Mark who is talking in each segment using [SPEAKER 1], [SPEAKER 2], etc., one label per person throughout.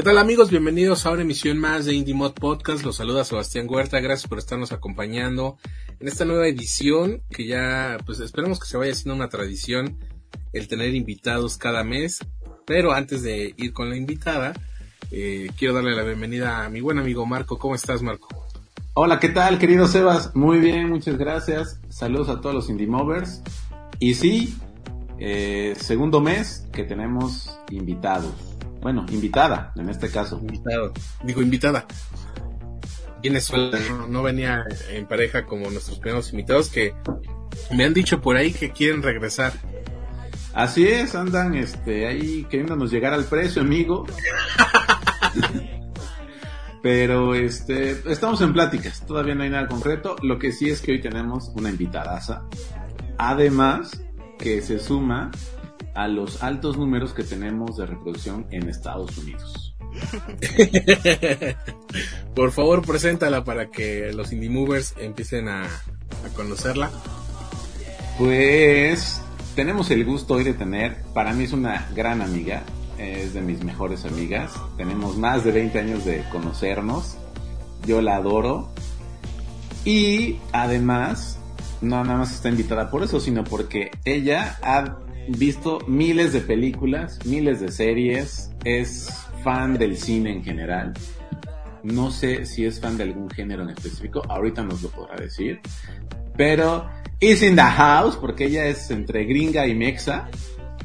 [SPEAKER 1] ¿Qué tal amigos? Bienvenidos a una emisión más de Indie Mod Podcast. Los saluda Sebastián Huerta. Gracias por estarnos acompañando en esta nueva edición que ya, pues esperamos que se vaya haciendo una tradición el tener invitados cada mes. Pero antes de ir con la invitada, eh, quiero darle la bienvenida a mi buen amigo Marco. ¿Cómo estás, Marco?
[SPEAKER 2] Hola, ¿qué tal, querido Sebas? Muy bien, muchas gracias. Saludos a todos los Indie Movers. Y sí, eh, segundo mes que tenemos invitados. Bueno, invitada, en este caso.
[SPEAKER 1] Invitado. Digo, invitada. No, no venía en pareja como nuestros primeros invitados que me han dicho por ahí que quieren regresar.
[SPEAKER 2] Así es, andan este, ahí queriéndonos llegar al precio, amigo. Pero este, estamos en pláticas, todavía no hay nada concreto. Lo que sí es que hoy tenemos una invitadaza. Además, que se suma a los altos números que tenemos de reproducción en Estados Unidos.
[SPEAKER 1] Por favor, preséntala para que los indie movers empiecen a, a conocerla.
[SPEAKER 2] Pues tenemos el gusto hoy de tener, para mí es una gran amiga, es de mis mejores amigas, tenemos más de 20 años de conocernos, yo la adoro y además no nada más está invitada por eso, sino porque ella ha visto miles de películas, miles de series, es fan del cine en general. No sé si es fan de algún género en específico, ahorita nos lo podrá decir. Pero is in the house, porque ella es entre gringa y mexa.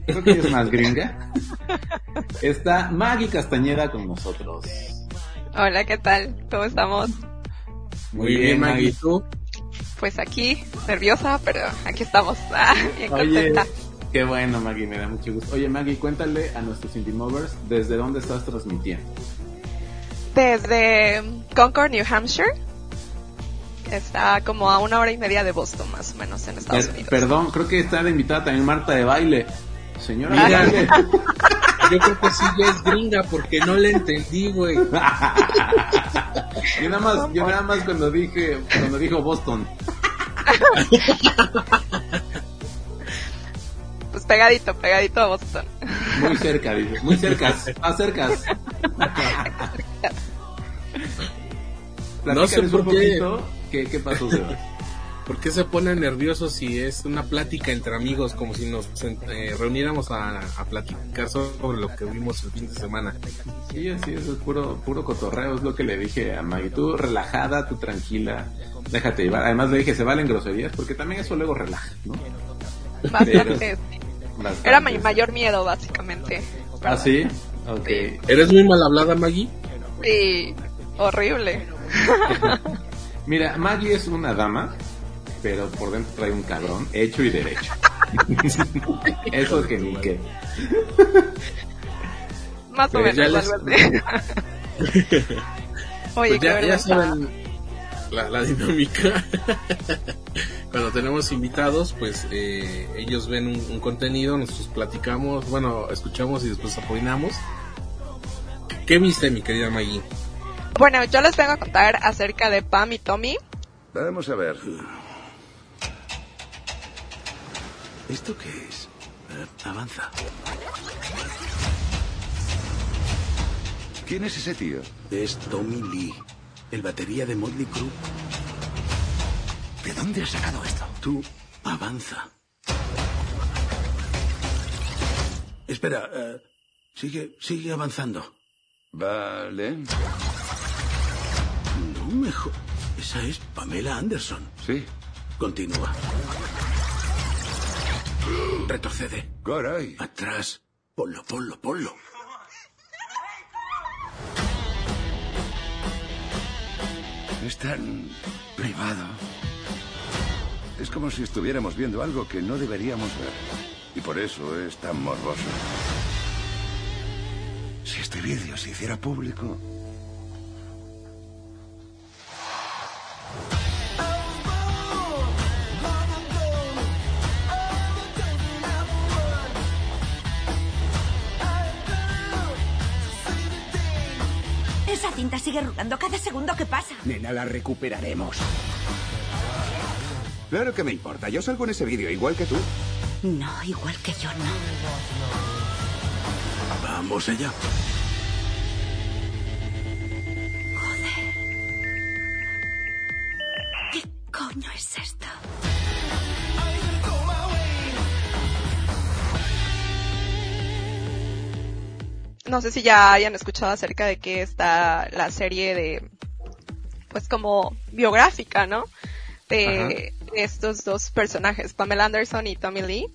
[SPEAKER 2] Creo que es más gringa. Está Maggie Castañeda con nosotros.
[SPEAKER 3] Hola, ¿qué tal? ¿Cómo estamos?
[SPEAKER 1] Muy, bien, Maggie. ¿Tú?
[SPEAKER 3] Pues aquí, nerviosa, pero aquí estamos. Ah, bien
[SPEAKER 2] Oye,
[SPEAKER 3] contenta.
[SPEAKER 2] Qué bueno Maggie, me da mucho gusto. Oye Maggie, cuéntale a nuestros Indie Movers desde dónde estás transmitiendo.
[SPEAKER 3] Desde Concord, New Hampshire. Está como a una hora y media de Boston, más o menos, en Estados
[SPEAKER 2] Per-
[SPEAKER 3] Unidos.
[SPEAKER 2] perdón, creo que está de invitada también Marta de baile. Señora
[SPEAKER 1] Mira.
[SPEAKER 2] de baile.
[SPEAKER 1] Yo creo que sí ya es gringa porque no le entendí, güey.
[SPEAKER 2] yo nada más, yo nada más cuando dije, cuando dijo Boston.
[SPEAKER 3] Pegadito, pegadito a Boston.
[SPEAKER 2] Muy cerca, dice. Muy cercas. Más cercas.
[SPEAKER 1] No sé por
[SPEAKER 2] un
[SPEAKER 1] qué.
[SPEAKER 2] poquito ¿Qué, qué pasó, Sebas?
[SPEAKER 1] ¿Por qué se pone nervioso si es una plática entre amigos, como si nos eh, reuniéramos a, a platicar sobre lo que vimos el fin de semana?
[SPEAKER 2] Sí, así es, es puro, puro cotorreo, es lo que le dije a Maggie. Tú relajada, tú tranquila, déjate llevar. Además le dije, se valen groserías, porque también eso luego relaja, ¿no?
[SPEAKER 3] Bastante.
[SPEAKER 2] Bastante.
[SPEAKER 3] Era mi mayor miedo, básicamente.
[SPEAKER 2] ¿Ah, sí? Ok.
[SPEAKER 1] ¿Eres muy mal hablada, Maggie?
[SPEAKER 3] Sí, horrible.
[SPEAKER 2] Mira, Maggie es una dama, pero por dentro trae un cabrón hecho y derecho. Eso que ni qué.
[SPEAKER 3] Más o
[SPEAKER 1] Pues
[SPEAKER 3] menos,
[SPEAKER 1] les-.
[SPEAKER 3] Oye,
[SPEAKER 1] Pues
[SPEAKER 3] qué
[SPEAKER 1] ya, ya saben la, la dinámica. Cuando tenemos invitados, pues eh, ellos ven un, un contenido, nosotros platicamos, bueno, escuchamos y después opinamos. ¿Qué viste, mi querida Maggie?
[SPEAKER 3] Bueno, yo les vengo a contar acerca de Pam y Tommy.
[SPEAKER 4] Vamos a ver. ¿Esto qué es? Eh, avanza. ¿Quién es ese tío? Es Tommy Lee, el batería de Motley Crue. ¿De dónde has sacado esto? Tú, avanza. Espera, eh, sigue, sigue avanzando. Vale. No mejor. Esa es Pamela Anderson. Sí. Continúa. Retrocede. Caray. Atrás. Ponlo, ponlo, ponlo. Es tan privado. Es como si estuviéramos viendo algo que no deberíamos ver. Y por eso es tan morboso. Si este vídeo se hiciera público...
[SPEAKER 5] sigue rodando cada segundo que pasa.
[SPEAKER 6] Nena, la recuperaremos. Claro que me importa. Yo salgo en ese vídeo igual que tú.
[SPEAKER 5] No, igual que yo no.
[SPEAKER 6] Vamos allá.
[SPEAKER 5] ¿Qué coño es
[SPEAKER 3] No sé si ya hayan escuchado acerca de que está la serie de, pues como biográfica, ¿no? De estos dos personajes, Pamela Anderson y Tommy Lee.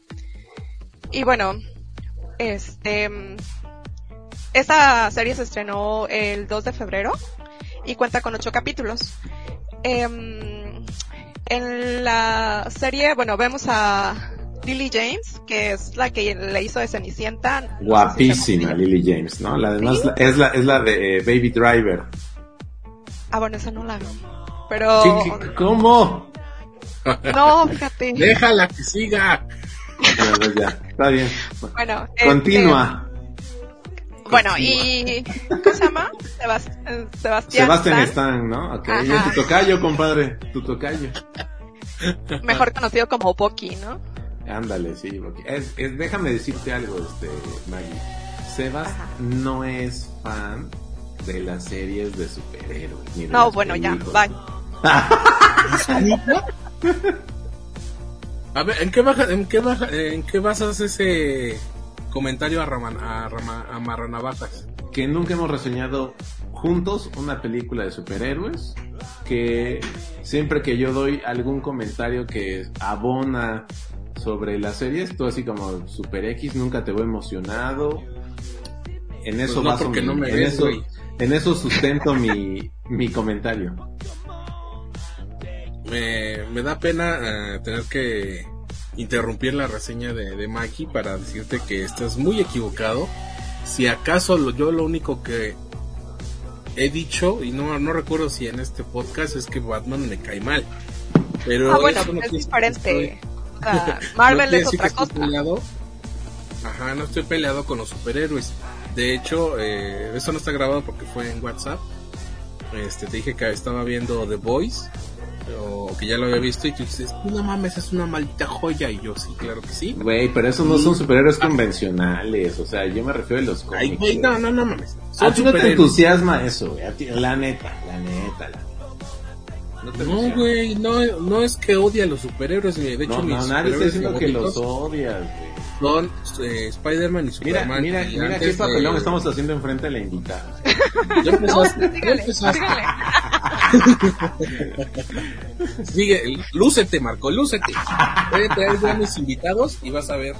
[SPEAKER 3] Y bueno, este, esta serie se estrenó el 2 de febrero y cuenta con ocho capítulos. Em, en la serie, bueno, vemos a Lily James, que es la que le hizo de Cenicienta.
[SPEAKER 2] Guapísima Lily James, ¿no? La demás
[SPEAKER 3] ¿Sí?
[SPEAKER 2] es la es la de eh, Baby Driver.
[SPEAKER 3] Ah, bueno, esa no la vi. Pero,
[SPEAKER 2] Sí, ¿qué- ¿Cómo?
[SPEAKER 3] no, fíjate.
[SPEAKER 1] Déjala que siga.
[SPEAKER 2] Bueno, ya, está bien.
[SPEAKER 3] Bueno, este,
[SPEAKER 2] Continúa.
[SPEAKER 3] bueno, y, ¿cómo se llama? Sebas- eh, Sebastián.
[SPEAKER 2] Sebastián
[SPEAKER 3] Stan,
[SPEAKER 2] Stan, ¿no? Ok, es tu tocayo, compadre. Tu tocayo.
[SPEAKER 3] mejor conocido como Poki, ¿no?
[SPEAKER 2] Ándale, sí. porque es, es- déjame decirte algo, este, Maggie. Sebas
[SPEAKER 3] Ajá.
[SPEAKER 2] no es fan de las series de superhéroes. ni de
[SPEAKER 3] No, bueno, ya, bye.
[SPEAKER 1] A ver, ¿en qué, baja, en, qué baja, ¿en qué basas ese comentario a, Raman, a, Rama- a Marranavajas?
[SPEAKER 2] que nunca hemos reseñado juntos una película de superhéroes, que siempre que yo doy algún comentario que abona sobre las series, tú así como Super X, nunca te veo emocionado. En eso
[SPEAKER 1] Pues no,
[SPEAKER 2] baso
[SPEAKER 1] porque
[SPEAKER 2] mi-
[SPEAKER 1] no me
[SPEAKER 2] en
[SPEAKER 1] ves,
[SPEAKER 2] eso, en eso sustento mi, mi comentario.
[SPEAKER 1] Me, me da pena eh, tener que interrumpir la reseña de, de Maki para decirte que estás muy equivocado. Si acaso lo- yo lo único que he dicho, y no, no recuerdo si en este podcast, es que Batman me cae mal. Pero
[SPEAKER 3] Ah, bueno, es diferente.
[SPEAKER 1] estoy- No
[SPEAKER 3] Marvel
[SPEAKER 1] quiere
[SPEAKER 3] es otra
[SPEAKER 1] estoy
[SPEAKER 3] cosa.
[SPEAKER 1] peleado. Ajá, no estoy peleado con los superhéroes. De hecho, eh, eso no está grabado porque fue en WhatsApp. Este, te dije que estaba viendo The Voice o que ya lo había visto y tú dices, no mames, es una maldita joya y yo sí, claro que sí.
[SPEAKER 2] Güey, pero esos no son superhéroes convencionales, o sea, yo me refiero a los cómics.
[SPEAKER 1] Ay, güey, no, no, no mames.
[SPEAKER 2] A ti no te entusiasma eso, güey, la neta, la neta, la neta. No
[SPEAKER 1] No, güey, no, no es que odie a los superhéroes, ni de hecho
[SPEAKER 2] No,
[SPEAKER 1] mis
[SPEAKER 2] no, nadie está diciendo que los odias, güey.
[SPEAKER 1] son eh, Spider-Man y
[SPEAKER 2] Mira,
[SPEAKER 1] Superman.
[SPEAKER 2] mira,
[SPEAKER 1] y
[SPEAKER 2] mira qué papelón
[SPEAKER 1] de-
[SPEAKER 2] estamos haciendo enfrente de la invitada.
[SPEAKER 1] Ya empezaste, ya
[SPEAKER 3] Dígale,
[SPEAKER 1] empezaste. Sigue, lúcete, Marco, lúcete. Voy a traer a mis invitados y vas a ver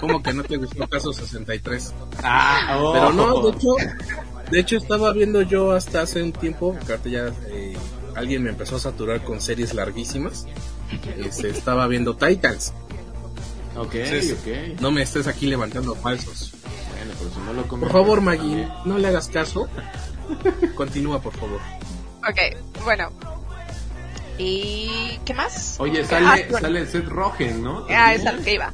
[SPEAKER 1] cómo que no te gustó caso 63.
[SPEAKER 2] Ah, oh.
[SPEAKER 1] Pero no, de hecho, de hecho estaba viendo yo hasta hace un tiempo, que ya eh, alguien me empezó a saturar con series larguísimas. Este, estaba viendo Titans.
[SPEAKER 2] Ok,
[SPEAKER 1] Entonces,
[SPEAKER 2] ok.
[SPEAKER 1] No me estés aquí levantando falsos.
[SPEAKER 2] Bueno, pero si no lo
[SPEAKER 1] Por favor, Maggie,
[SPEAKER 2] también.
[SPEAKER 1] no le hagas caso. Continúa, por favor.
[SPEAKER 3] Ok, bueno. ¿Y qué más?
[SPEAKER 2] Oye,
[SPEAKER 3] Ah,
[SPEAKER 2] sale,
[SPEAKER 3] bueno.
[SPEAKER 2] sale Seth Rogen, ¿no?
[SPEAKER 3] Ah, es al que iba.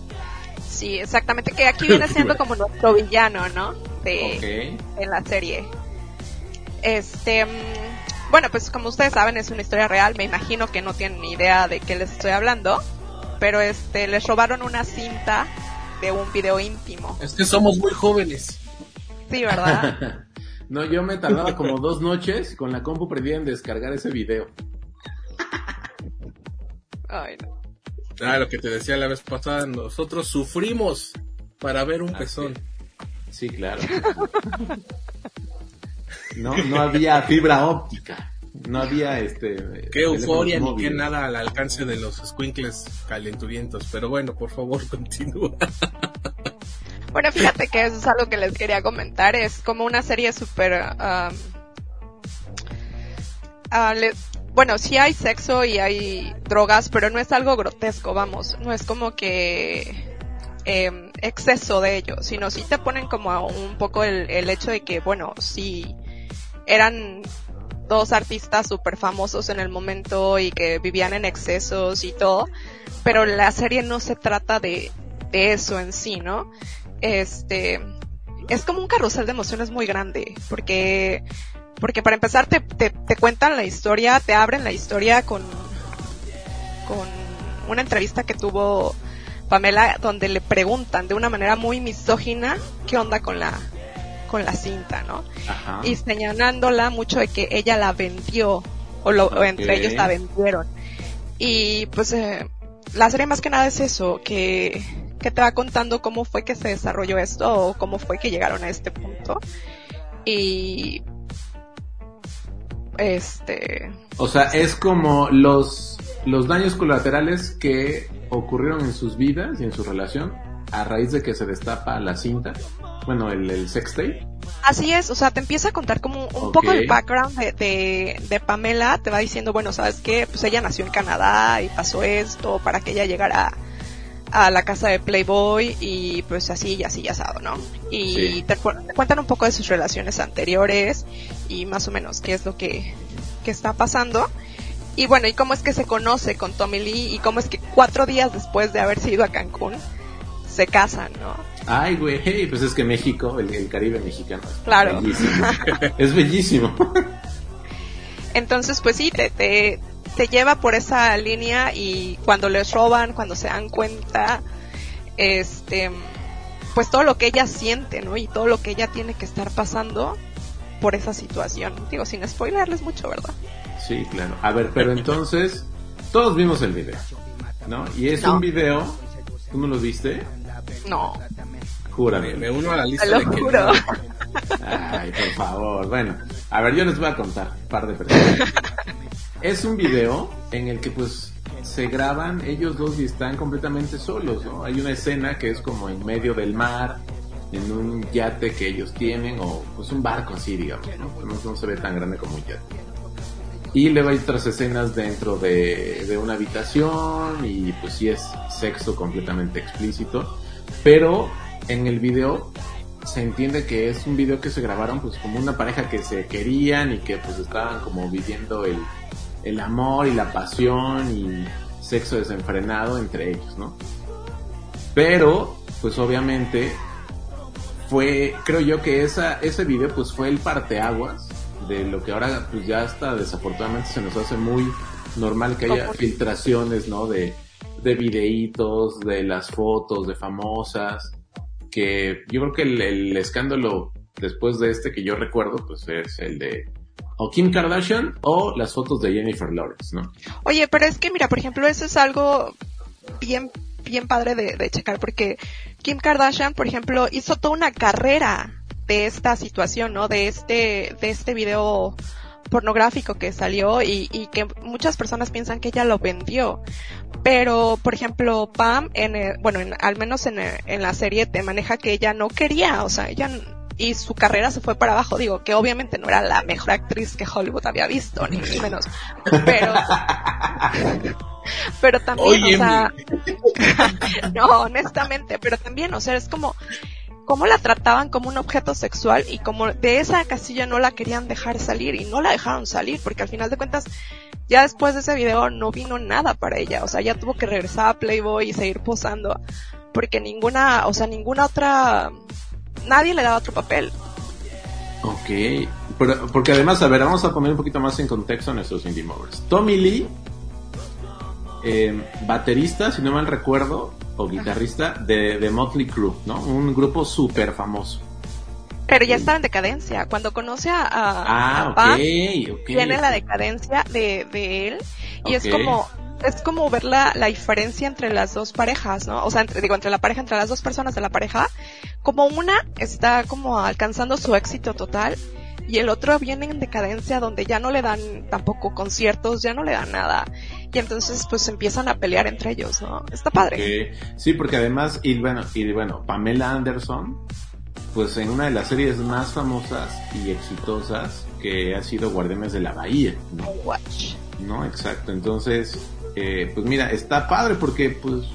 [SPEAKER 3] Sí, exactamente, que aquí viene siendo como nuestro villano, ¿no? De,
[SPEAKER 2] Ok.
[SPEAKER 3] en la serie. Este, mm, bueno, pues como ustedes saben es una historia real, me imagino que no tienen ni idea de qué les estoy hablando, pero este, les robaron una cinta de un video íntimo.
[SPEAKER 1] Es que somos muy jóvenes.
[SPEAKER 3] Sí, ¿verdad?
[SPEAKER 2] No, yo me tardaba como dos noches con la compu prendida en descargar ese video.
[SPEAKER 3] Ay, no.
[SPEAKER 1] Ah, lo que te decía la vez pasada, nosotros sufrimos para ver un
[SPEAKER 2] Ah,
[SPEAKER 1] pezón.
[SPEAKER 2] Sí, claro. No, no había fibra óptica. No había este.
[SPEAKER 1] Qué euforia ni qué nada al alcance de los squinkles calenturientos. Pero bueno, por favor, continúa.
[SPEAKER 3] Bueno, fíjate que eso es algo que les quería comentar. Es como una serie súper... um, bueno, sí hay sexo y hay drogas, pero no es algo grotesco, vamos. No es como que em, exceso de ello, sino sí te ponen como a un poco el, el hecho de que, bueno, sí eran dos artistas súper famosos en el momento y que vivían en excesos y todo, pero la serie no se trata de, de eso en sí, ¿no? Este, es como un carrusel de emociones muy grande, porque porque para empezar te, te, te cuentan la historia, te abren la historia con, con una entrevista que tuvo Pamela donde le preguntan de una manera muy misógina qué onda con la con la cinta, ¿no?
[SPEAKER 2] Ajá.
[SPEAKER 3] Y señalándola mucho de que ella la vendió o, lo, o entre ellos la vendieron. Y pues eh, la serie más que nada es eso, que, que te va contando cómo fue que se desarrolló esto o cómo fue que llegaron a este punto. Y este
[SPEAKER 2] O sea, es como los, los daños colaterales que ocurrieron en sus vidas y en su relación a raíz de que se destapa la cinta. Bueno, el, el sex tape.
[SPEAKER 3] Así es, o sea, te empieza a contar como un poco el background de, de, de Pamela, te va diciendo, bueno, ¿sabes qué? Pues ella nació en Canadá y pasó esto para que ella llegara a la casa de Playboy y pues así y así y asado, ¿no? Y
[SPEAKER 2] Sí.
[SPEAKER 3] te, te cuentan un poco de sus relaciones anteriores y más o menos qué es lo que, que está pasando. Y bueno, y cómo es que se conoce con Tommy Lee y cómo es que cuatro días después de haberse ido a Cancún se casan, ¿no?
[SPEAKER 2] Ay, güey, hey, pues es que México, el, el Caribe mexicano. es
[SPEAKER 3] Claro.
[SPEAKER 2] Bellísimo. es bellísimo.
[SPEAKER 3] Entonces, pues sí, te, te, te lleva por esa línea y cuando les roban, cuando se dan cuenta, este, pues todo lo que ella siente, ¿no? Y todo lo que ella tiene que estar pasando por esa situación. Digo, sin spoilerles mucho, ¿verdad?
[SPEAKER 2] Sí, claro. A ver, pero entonces, todos vimos el video, ¿no? Y es
[SPEAKER 3] No.
[SPEAKER 2] un video, ¿tú no lo viste?
[SPEAKER 3] No,
[SPEAKER 2] Júrame.
[SPEAKER 1] Me uno a la lista
[SPEAKER 3] te lo
[SPEAKER 1] de que
[SPEAKER 3] juro.
[SPEAKER 2] Ay, por favor. Bueno, a ver, yo les voy a contar un par de personas. Es un video en el que pues se graban ellos dos y están completamente solos, ¿no? Hay una escena que es como en medio del mar, en un yate que ellos tienen, o pues un barco así, digamos, ¿no? No, no se ve tan grande como un yate. Y luego hay otras escenas dentro de, de una habitación y pues sí es sexo completamente explícito. Pero en el video se entiende que es un video que se grabaron pues como una pareja que se querían y que pues estaban como viviendo el, el amor y la pasión y sexo desenfrenado entre ellos, ¿no? Pero pues obviamente fue, creo yo que esa, ese video pues fue el parteaguas de lo que ahora pues ya hasta desafortunadamente se nos hace muy normal que haya filtraciones, ¿no? De, de videitos, de las fotos, de famosas, que yo creo que el, escándalo después de este que yo recuerdo pues es el de o Kim Kardashian o las fotos de Jennifer Lawrence, ¿no?
[SPEAKER 3] Oye, pero es que mira, por ejemplo, eso es algo bien, bien padre de, de checar porque Kim Kardashian, por ejemplo, hizo toda una carrera de esta situación, ¿no? De este, de este video pornográfico que salió y, y que muchas personas piensan que ella lo vendió. Pero, por ejemplo, Pam, en el- bueno, en- al menos en, el- en la serie te maneja que ella no quería, o sea, ella, y su carrera se fue para abajo, digo, que obviamente no era la mejor actriz que Hollywood había visto, ni, ni menos. Pero, pero también,
[SPEAKER 1] Oye,
[SPEAKER 3] o sea, no, honestamente, pero también, o sea, es como, cómo la trataban como un objeto sexual y como de esa casilla no la querían dejar salir y no la dejaron salir porque al final de cuentas ya después de ese video no vino nada para ella, o sea, ya tuvo que regresar a Playboy y seguir posando porque ninguna, o sea, ninguna otra, nadie le daba otro papel.
[SPEAKER 2] Ok, pero, porque además, a ver, vamos a poner un poquito más en contexto nuestros indie movers. Tommy Lee, eh, baterista, si no mal recuerdo, o guitarrista de, de Motley Crue, ¿no? Un grupo súper famoso.
[SPEAKER 3] Pero ya estaba en decadencia. Cuando conoce a, a,
[SPEAKER 2] Ah,
[SPEAKER 3] a viene la decadencia de, de él y es como es como ver la, la diferencia entre las dos parejas, ¿no? O sea, entre, digo, entre la pareja, entre las dos personas de la pareja, como una está como alcanzando su éxito total y el otro viene en decadencia donde ya no le dan tampoco conciertos, ya no le dan nada y entonces pues empiezan a pelear entre ellos, ¿no? Está padre.
[SPEAKER 2] Sí, porque además, y bueno, y bueno, Pamela Anderson, pues en una de las series más famosas y exitosas que ha sido Guardianes de la Bahía, ¿no?
[SPEAKER 3] Watch.
[SPEAKER 2] No, exacto. Entonces, eh, pues mira, está padre porque pues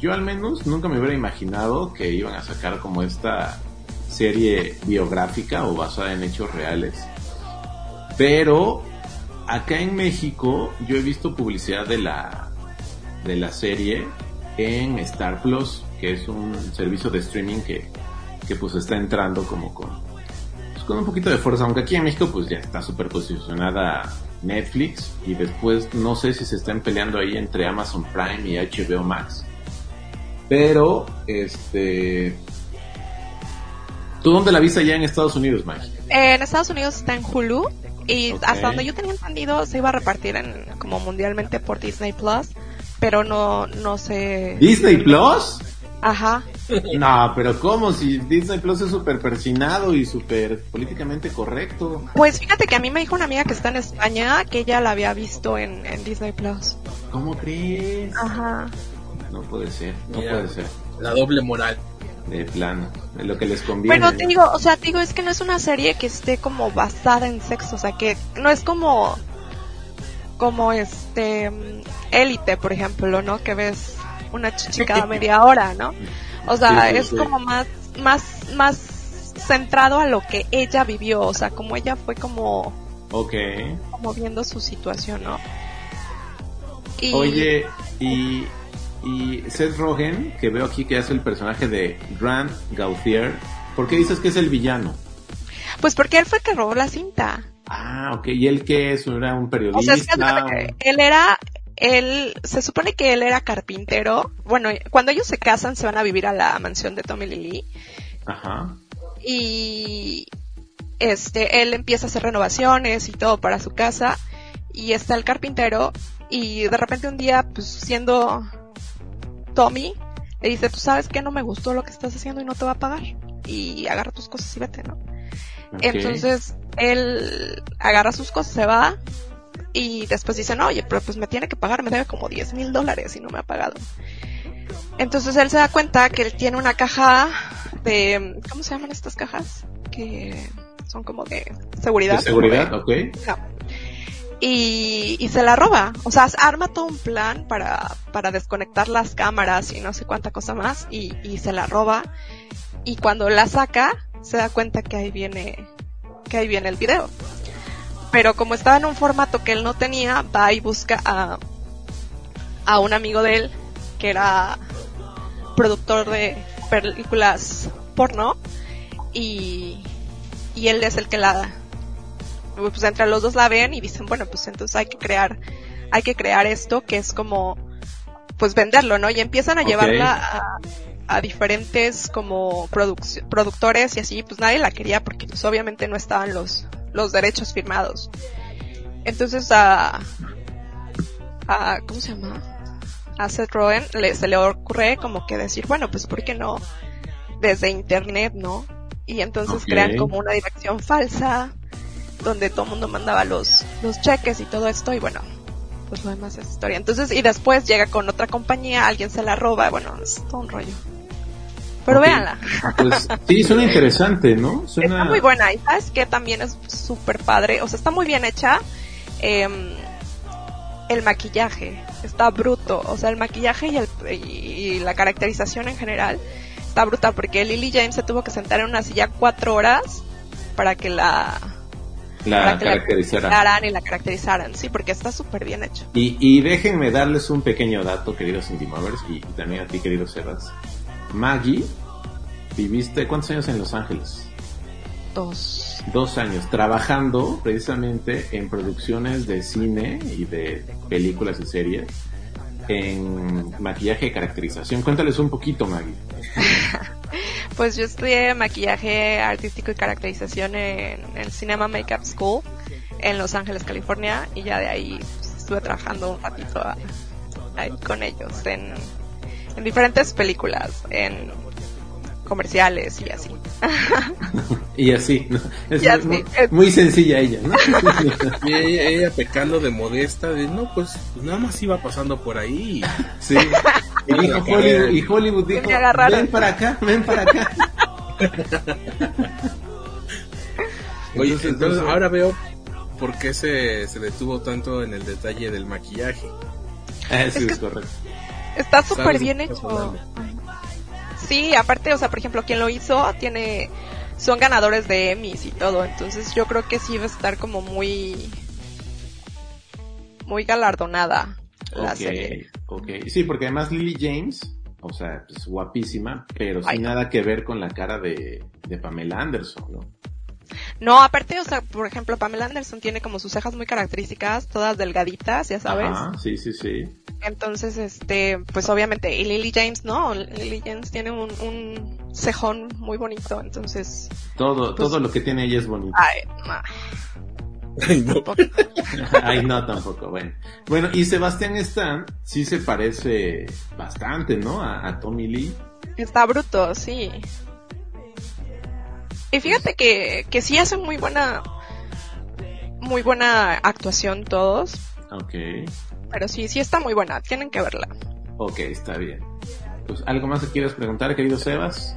[SPEAKER 2] yo al menos nunca me hubiera imaginado que iban a sacar como esta serie biográfica o basada en hechos reales. Pero acá en México yo he visto publicidad de la de la serie en Star Plus, que es un servicio de streaming que, que pues está entrando como con, pues, con un poquito de fuerza, aunque aquí en México pues ya está súper posicionada Netflix y después no sé si se están peleando ahí entre Amazon Prime y HBO Max. Pero, este... ¿Tú dónde la viste allá en Estados Unidos, Mike?
[SPEAKER 3] Eh, en Estados Unidos está en Hulu y hasta donde yo tenía entendido se iba a repartir en como mundialmente por Disney Plus, pero no no sé.
[SPEAKER 2] ¿Disney Plus?
[SPEAKER 3] Ajá.
[SPEAKER 2] No, pero ¿cómo? Si Disney Plus es súper persinado y súper políticamente correcto.
[SPEAKER 3] Pues fíjate que a mí me dijo una amiga que está en España que ella la había visto en, en Disney Plus.
[SPEAKER 2] ¿Cómo crees?
[SPEAKER 3] Ajá.
[SPEAKER 2] No puede ser, no
[SPEAKER 1] Mira.
[SPEAKER 2] puede ser.
[SPEAKER 1] La doble moral.
[SPEAKER 2] De plano, de lo que les conviene.
[SPEAKER 3] Pero te digo, o sea, te digo, es que no es una serie que esté como basada en sexo, o sea, que no es como, como este, mm, élite, por ejemplo, ¿no? Que ves una chichi cada media hora, ¿no? O sea,
[SPEAKER 2] Sí, sí,
[SPEAKER 3] es como más, más, más centrado a lo que ella vivió, o sea, como ella fue como,
[SPEAKER 2] Ok.
[SPEAKER 3] como viendo su situación, ¿no? Y,
[SPEAKER 2] Oye, y, y Seth Rogen, que veo aquí que hace el personaje de Grant Gauthier, ¿por qué dices que es el villano?
[SPEAKER 3] pues porque él fue el que robó la cinta.
[SPEAKER 2] Ah, ok. ¿Y él qué es? ¿Era un
[SPEAKER 3] O
[SPEAKER 2] periodista?
[SPEAKER 3] sea, es que él era, él, se supone que él era carpintero. Bueno, cuando ellos se casan se van a vivir a la mansión de Tommy Lee.
[SPEAKER 2] Ajá.
[SPEAKER 3] Y, este, él empieza a hacer renovaciones y todo para su casa. Y está el carpintero y de repente un día, pues siendo Tommy, le dice, pues sabes que no me gustó lo que estás haciendo y no te va a pagar. Y agarra tus cosas y vete, ¿no? Entonces, él agarra sus cosas, se va y después dice, no, oye, pero pues me tiene que pagar, me debe como 10 mil dólares y no me ha pagado. Entonces él se da cuenta que él tiene una caja de, ¿cómo se llaman estas cajas? Que son como de seguridad.
[SPEAKER 2] ¿De seguridad? Ok.
[SPEAKER 3] no. Y, se la roba. O sea, arma todo un plan para, para desconectar las cámaras y no sé cuánta cosa más y, y se la roba. Y cuando la saca, se da cuenta que ahí viene, que ahí viene el video. Pero como estaba en un formato que él no tenía, va y busca a, a un amigo de él, que era productor de películas porno, y, y él es el que la, pues entre los dos la ven y dicen, bueno, pues entonces hay que crear, hay que crear esto que es como, pues venderlo, ¿no? Y empiezan a llevarla a, a diferentes como produc- productores y así, pues nadie la quería porque pues obviamente no estaban los, los derechos firmados. Entonces a, a ¿cómo se llama? A Seth Rogen le, se le ocurre como que decir, bueno, pues ¿por qué no? Desde internet, ¿no? Y entonces crean como una dirección falsa donde todo el mundo mandaba los, los cheques y todo esto y bueno, pues lo demás es historia. Entonces, y después llega con otra compañía, alguien se la roba, bueno, es todo un rollo. Pero
[SPEAKER 2] Ok.
[SPEAKER 3] véanla.
[SPEAKER 2] Pues sí, suena interesante, ¿no? Suena...
[SPEAKER 3] Está muy buena y sabes que también es súper padre, o sea, está muy bien hecha. Em, el maquillaje está bruto, o sea, el maquillaje y, el, y la caracterización en general está bruta porque Lily James se tuvo que sentar en una silla cuatro horas para que la
[SPEAKER 2] La
[SPEAKER 3] la caracterizaran y la caracterizaran, sí, porque está súper bien hecho.
[SPEAKER 2] Y, y déjenme darles un pequeño dato, queridos Indie Movers, y, y también a ti, querido Sebas. Maggie, viviste cuántos años en Los Ángeles?
[SPEAKER 3] Dos.
[SPEAKER 2] Dos años, trabajando precisamente en producciones de cine y de películas y series en maquillaje y caracterización. Cuéntales un poquito, Maggie.
[SPEAKER 3] Pues yo estudié maquillaje artístico y caracterización en el Cinema Makeup School en Los Ángeles, California, y ya de ahí pues, estuve trabajando un ratito a- ahí con ellos en, en diferentes películas, en comerciales y así.
[SPEAKER 2] Y así, ¿no? Es
[SPEAKER 3] Y así,
[SPEAKER 2] muy,
[SPEAKER 3] es-
[SPEAKER 2] muy sencilla ella, ¿no?
[SPEAKER 1] Y ella, ella pecando de modesta, de no, pues, pues nada más iba pasando por ahí. y-
[SPEAKER 2] Sí. Y, dijo Hollywood, y Hollywood dijo, ven para acá, ven para acá.
[SPEAKER 1] Oye,
[SPEAKER 2] Entonces,
[SPEAKER 1] ahora veo por qué se, se detuvo tanto en el detalle del maquillaje.
[SPEAKER 2] Ah, sí,
[SPEAKER 3] Es que-
[SPEAKER 2] es correcto.
[SPEAKER 3] Está súper
[SPEAKER 1] ¿Sabes de
[SPEAKER 3] bien hecho. Sí, aparte, o sea, por ejemplo, quien lo hizo tiene, son ganadores de Emmys y todo, entonces yo creo que sí va a estar como muy, muy galardonada la serie.
[SPEAKER 2] Ok. Sí, porque además Lily James, o sea, es guapísima, pero
[SPEAKER 3] Ay,
[SPEAKER 2] sin nada que ver con la cara de, de Pamela Anderson, ¿no?
[SPEAKER 3] No, aparte, o sea, por ejemplo, Pamela Anderson tiene como sus cejas muy características, todas delgaditas, ya sabes.
[SPEAKER 2] Ajá, sí, sí, sí.
[SPEAKER 3] Entonces, este, pues obviamente, y Lily James, no, Lily James tiene un, un cejón muy bonito, entonces,
[SPEAKER 2] Todo,
[SPEAKER 3] Pues-
[SPEAKER 2] todo lo que tiene ella es bonito.
[SPEAKER 3] ay, ma,
[SPEAKER 1] Ay, no.
[SPEAKER 2] Ay, no, tampoco, bueno. Bueno, y Sebastián Stan sí se parece bastante, ¿no? A, a Tommy Lee.
[SPEAKER 3] está bruto, sí. Y fíjate que, que sí hacen muy buena, muy buena actuación todos,
[SPEAKER 2] Ok,
[SPEAKER 3] pero sí, sí está muy buena, tienen que verla.
[SPEAKER 2] ok, está bien. Pues, ¿algo más que quieras preguntar, querido Sebas?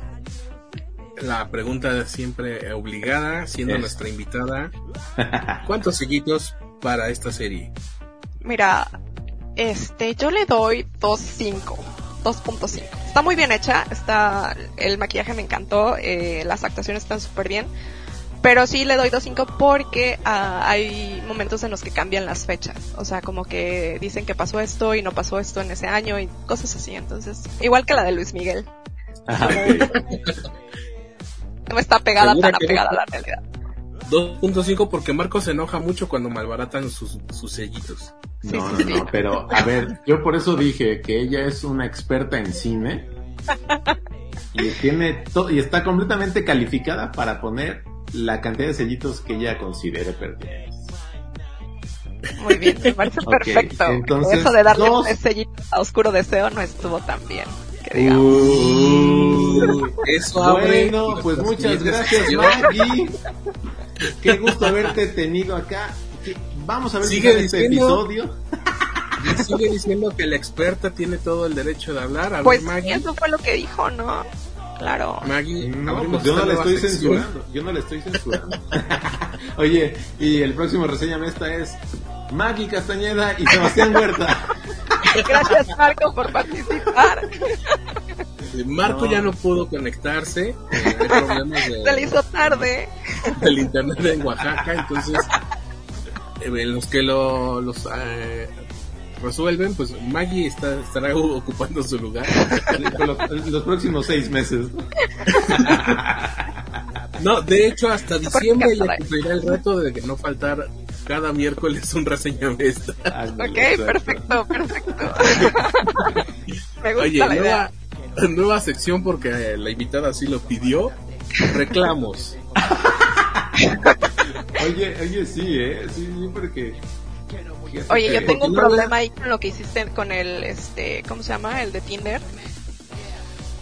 [SPEAKER 1] La pregunta siempre obligada, siendo
[SPEAKER 2] Es.
[SPEAKER 1] nuestra invitada. ¿Cuántos sellitos para esta serie?
[SPEAKER 3] Mira, este, yo le doy 2.5, 2.5. Está muy bien hecha, está, el maquillaje me encantó, eh, las actuaciones están súper bien, pero sí le doy 2.5 porque ah, hay momentos en los que cambian las fechas, o sea, como que dicen que pasó esto y no pasó esto en ese año y cosas así, entonces, igual que la de Luis Miguel,
[SPEAKER 2] Ah.
[SPEAKER 3] no está pegada
[SPEAKER 1] ¿Segura
[SPEAKER 3] tan apegada a la realidad.
[SPEAKER 1] 2.5 porque Marco se enoja mucho cuando malbaratan sus, sus sellitos.
[SPEAKER 2] No, no, no, pero a ver, yo por eso dije que ella es una experta en cine y tiene to- y está completamente calificada para poner la cantidad de sellitos que ella considere pertinentes.
[SPEAKER 3] Muy bien, me parece perfecto.
[SPEAKER 2] entonces,
[SPEAKER 3] Eso de darle
[SPEAKER 2] dos-
[SPEAKER 3] un sellito a Oscuro Deseo no estuvo tan bien, que digamos.
[SPEAKER 2] Uh,
[SPEAKER 1] Eso abre.
[SPEAKER 2] bueno, pues muchas gracias. Maggie. Qué gusto haberte tenido acá. ¿Qué- Vamos a ver si
[SPEAKER 1] Sigue
[SPEAKER 2] sale este
[SPEAKER 1] diciendo.
[SPEAKER 2] episodio.
[SPEAKER 1] Sigue diciendo que la experta tiene todo el derecho de hablar. A ver,
[SPEAKER 3] Pues
[SPEAKER 1] Maggie.
[SPEAKER 3] eso fue lo que dijo, ¿no? Claro.
[SPEAKER 1] Maggie,
[SPEAKER 2] No, pues yo no le estoy
[SPEAKER 1] sección.
[SPEAKER 2] censurando. Yo no le estoy censurando. Oye, y el próximo reseña esta es Maggie Castañeda y Sebastián Huerta.
[SPEAKER 3] Gracias, Marco, por participar.
[SPEAKER 1] Marco
[SPEAKER 2] No.
[SPEAKER 1] ya no pudo conectarse. eh, hay problemas
[SPEAKER 3] Se le hizo tarde.
[SPEAKER 1] del internet en Oaxaca. Entonces, eh, en los que lo, los eh, resuelven, pues Maggie está, estará ocupando su lugar.
[SPEAKER 2] Los, los próximos seis meses.
[SPEAKER 1] No, de hecho, hasta diciembre
[SPEAKER 3] caray?
[SPEAKER 1] cumplirá el reto de que no faltar cada miércoles un reseña esta.
[SPEAKER 2] Ándale,
[SPEAKER 3] Ok, perfecto, perfecto. Me gusta
[SPEAKER 1] Oye,
[SPEAKER 3] la idea.
[SPEAKER 1] nueva, nueva sección porque eh, la invitada así lo pidió. Reclamos.
[SPEAKER 2] Oye, oye, sí, ¿eh? Sí, sí, porque...
[SPEAKER 3] Oye, yo tengo un problema ahí con lo que hiciste con el, este, ¿cómo se llama? El de Tinder.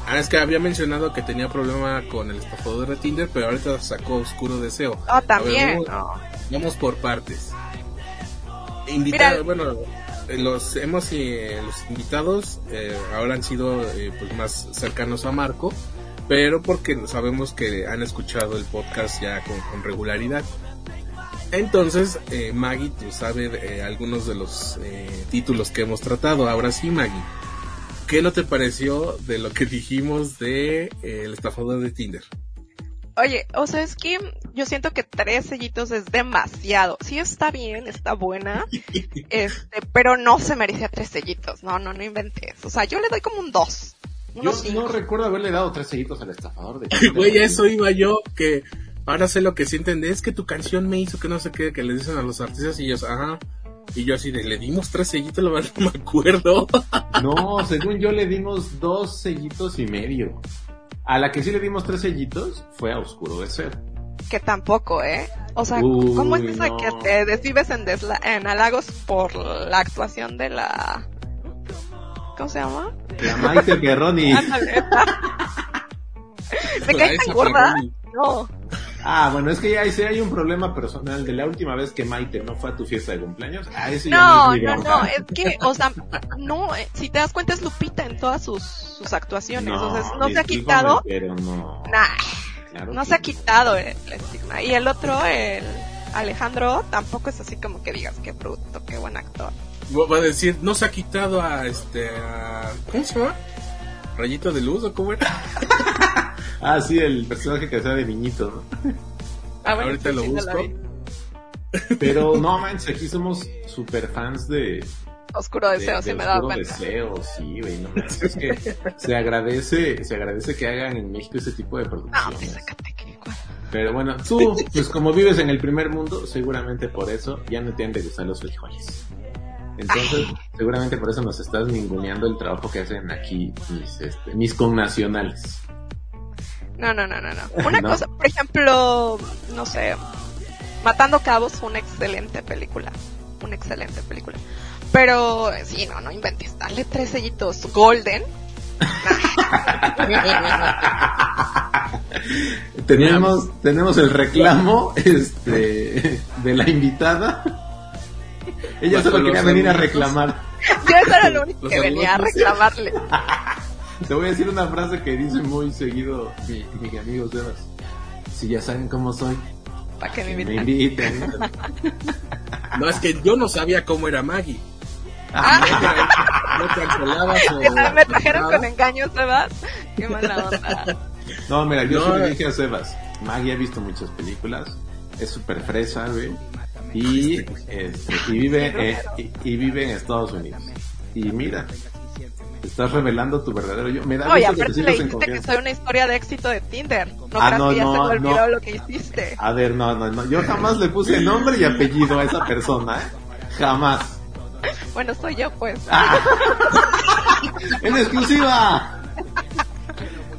[SPEAKER 1] Ah, es que había mencionado que tenía problema con el estafador de Tinder, pero ahorita sacó Oscuro Deseo.
[SPEAKER 3] Ah,
[SPEAKER 1] ver,
[SPEAKER 3] también.
[SPEAKER 1] vamos,
[SPEAKER 3] no.
[SPEAKER 1] vamos por partes. Invita-
[SPEAKER 3] Mira.
[SPEAKER 1] bueno, eh, los hemos eh, los invitados eh, ahora han sido eh, pues más cercanos a Marco, pero porque sabemos que han escuchado el podcast ya con, regularidad. Entonces, eh, Maggie, tú sabes eh, algunos de los eh, títulos que hemos tratado. Ahora sí, Maggie, ¿qué no te pareció de lo que dijimos de eh, el estafador de Tinder?
[SPEAKER 3] Oye, o sea, es que yo siento que tres sellitos es demasiado. Sí está bien, está buena, este, pero no se merecía tres sellitos. No, no, no inventes. O sea, yo le doy como un dos.
[SPEAKER 2] Yo
[SPEAKER 3] cinco.
[SPEAKER 2] no recuerdo haberle dado tres sellitos al estafador de.
[SPEAKER 1] Güey, a eso iba yo, que ahora sé lo que sienten de, es que tu canción me hizo que no sé qué, que le dicen a los artistas y ellos, ajá. Y yo así de, le dimos tres sellitos, la verdad no me acuerdo.
[SPEAKER 2] No, según yo le dimos dos sellitos y medio. A la que sí le dimos tres sellitos fue a Oscuro Deseo.
[SPEAKER 3] Que tampoco, ¿eh? O sea,
[SPEAKER 2] Uy,
[SPEAKER 3] ¿cómo es de
[SPEAKER 2] no.
[SPEAKER 3] que te desvives en, desla- en halagos por la actuación de la... ¿Cómo se llama?
[SPEAKER 2] La Maite Perroni.
[SPEAKER 3] Me cae tan gorda. No.
[SPEAKER 2] Ah, bueno, es que ya sí hay un problema personal de la última vez que Maite no fue a tu fiesta de cumpleaños. Ah, eso ya
[SPEAKER 3] No,
[SPEAKER 2] es mi
[SPEAKER 3] no,
[SPEAKER 2] bronca.
[SPEAKER 3] no, es que, o sea, no, eh, si te das cuenta es Lupita en todas sus, sus actuaciones, o sea, no se ha quitado,
[SPEAKER 2] Pero no.
[SPEAKER 3] nah,
[SPEAKER 2] Claro
[SPEAKER 3] no
[SPEAKER 2] que
[SPEAKER 3] se ha quitado el, el estigma. Y el otro, el Alejandro, tampoco es así como que digas, qué bruto, qué buen actor.
[SPEAKER 1] Va a decir, no se ha quitado a este, a, ¿cómo se llama? Rayito de luz o cómo era.
[SPEAKER 2] Ah, sí, el personaje que hacía de niñito, ¿no?
[SPEAKER 3] Ah, bueno,
[SPEAKER 1] Ahorita lo
[SPEAKER 3] no
[SPEAKER 1] busco.
[SPEAKER 2] Pero no manches, aquí somos super fans de,
[SPEAKER 3] Oscuro
[SPEAKER 2] de,
[SPEAKER 3] deseo,
[SPEAKER 2] de
[SPEAKER 3] se me da
[SPEAKER 2] Oscuro
[SPEAKER 3] cuenta.
[SPEAKER 2] Deseo, sí, güey, no manches, es que se agradece, se agradece que hagan en México ese tipo de
[SPEAKER 3] No,
[SPEAKER 2] producciones.
[SPEAKER 3] pues sácate que igual.
[SPEAKER 2] Pero bueno, tú, pues como vives en el primer mundo, seguramente por eso ya no te han de gustar los frijoles. Entonces, seguramente por eso nos estás ninguneando el trabajo que hacen aquí mis, este, mis connacionales.
[SPEAKER 3] No, no, no, no, no. Una
[SPEAKER 2] No.
[SPEAKER 3] cosa, por ejemplo, no sé, Matando Cabos fue una excelente película. Una excelente película. Pero, sí, no, no inventes. Dale tres sellitos golden.
[SPEAKER 2] tenemos, tenemos el reclamo, este, de la invitada. Ella
[SPEAKER 1] Bajo
[SPEAKER 2] solo quería venir a reclamar.
[SPEAKER 3] Yo eso era lo único
[SPEAKER 1] Los
[SPEAKER 3] que venía a reclamarle.
[SPEAKER 2] Te voy a decir una frase que dice muy seguido mi, mi amigo Sebas. Si ya saben cómo soy,
[SPEAKER 3] Para que me
[SPEAKER 2] me
[SPEAKER 3] inviten.
[SPEAKER 1] No, es que yo no sabía cómo era Maggie.
[SPEAKER 3] Ah,
[SPEAKER 1] No cancelabas o...
[SPEAKER 3] me trajeron con engaños, Sebas. Qué mala onda.
[SPEAKER 2] No, mira, yo
[SPEAKER 1] No.
[SPEAKER 2] sí le dije a Sebas, Maggie ha visto muchas películas, es súper fresa, güey, y, este, y vive, eh, y, y vive en Estados Unidos. Y mira, estás revelando tu verdadero yo. Me da te
[SPEAKER 3] aparte le dijiste que soy una historia de éxito de Tinder. No
[SPEAKER 2] Ah,
[SPEAKER 3] creas
[SPEAKER 2] no,
[SPEAKER 3] que ya
[SPEAKER 2] no,
[SPEAKER 3] se me olvidó
[SPEAKER 2] no.
[SPEAKER 3] lo que hiciste.
[SPEAKER 2] A ver, no, no, no, yo jamás le puse nombre y apellido a esa persona, ¿eh? Jamás.
[SPEAKER 3] Bueno, soy yo, pues.
[SPEAKER 2] Ah. ¡En exclusiva!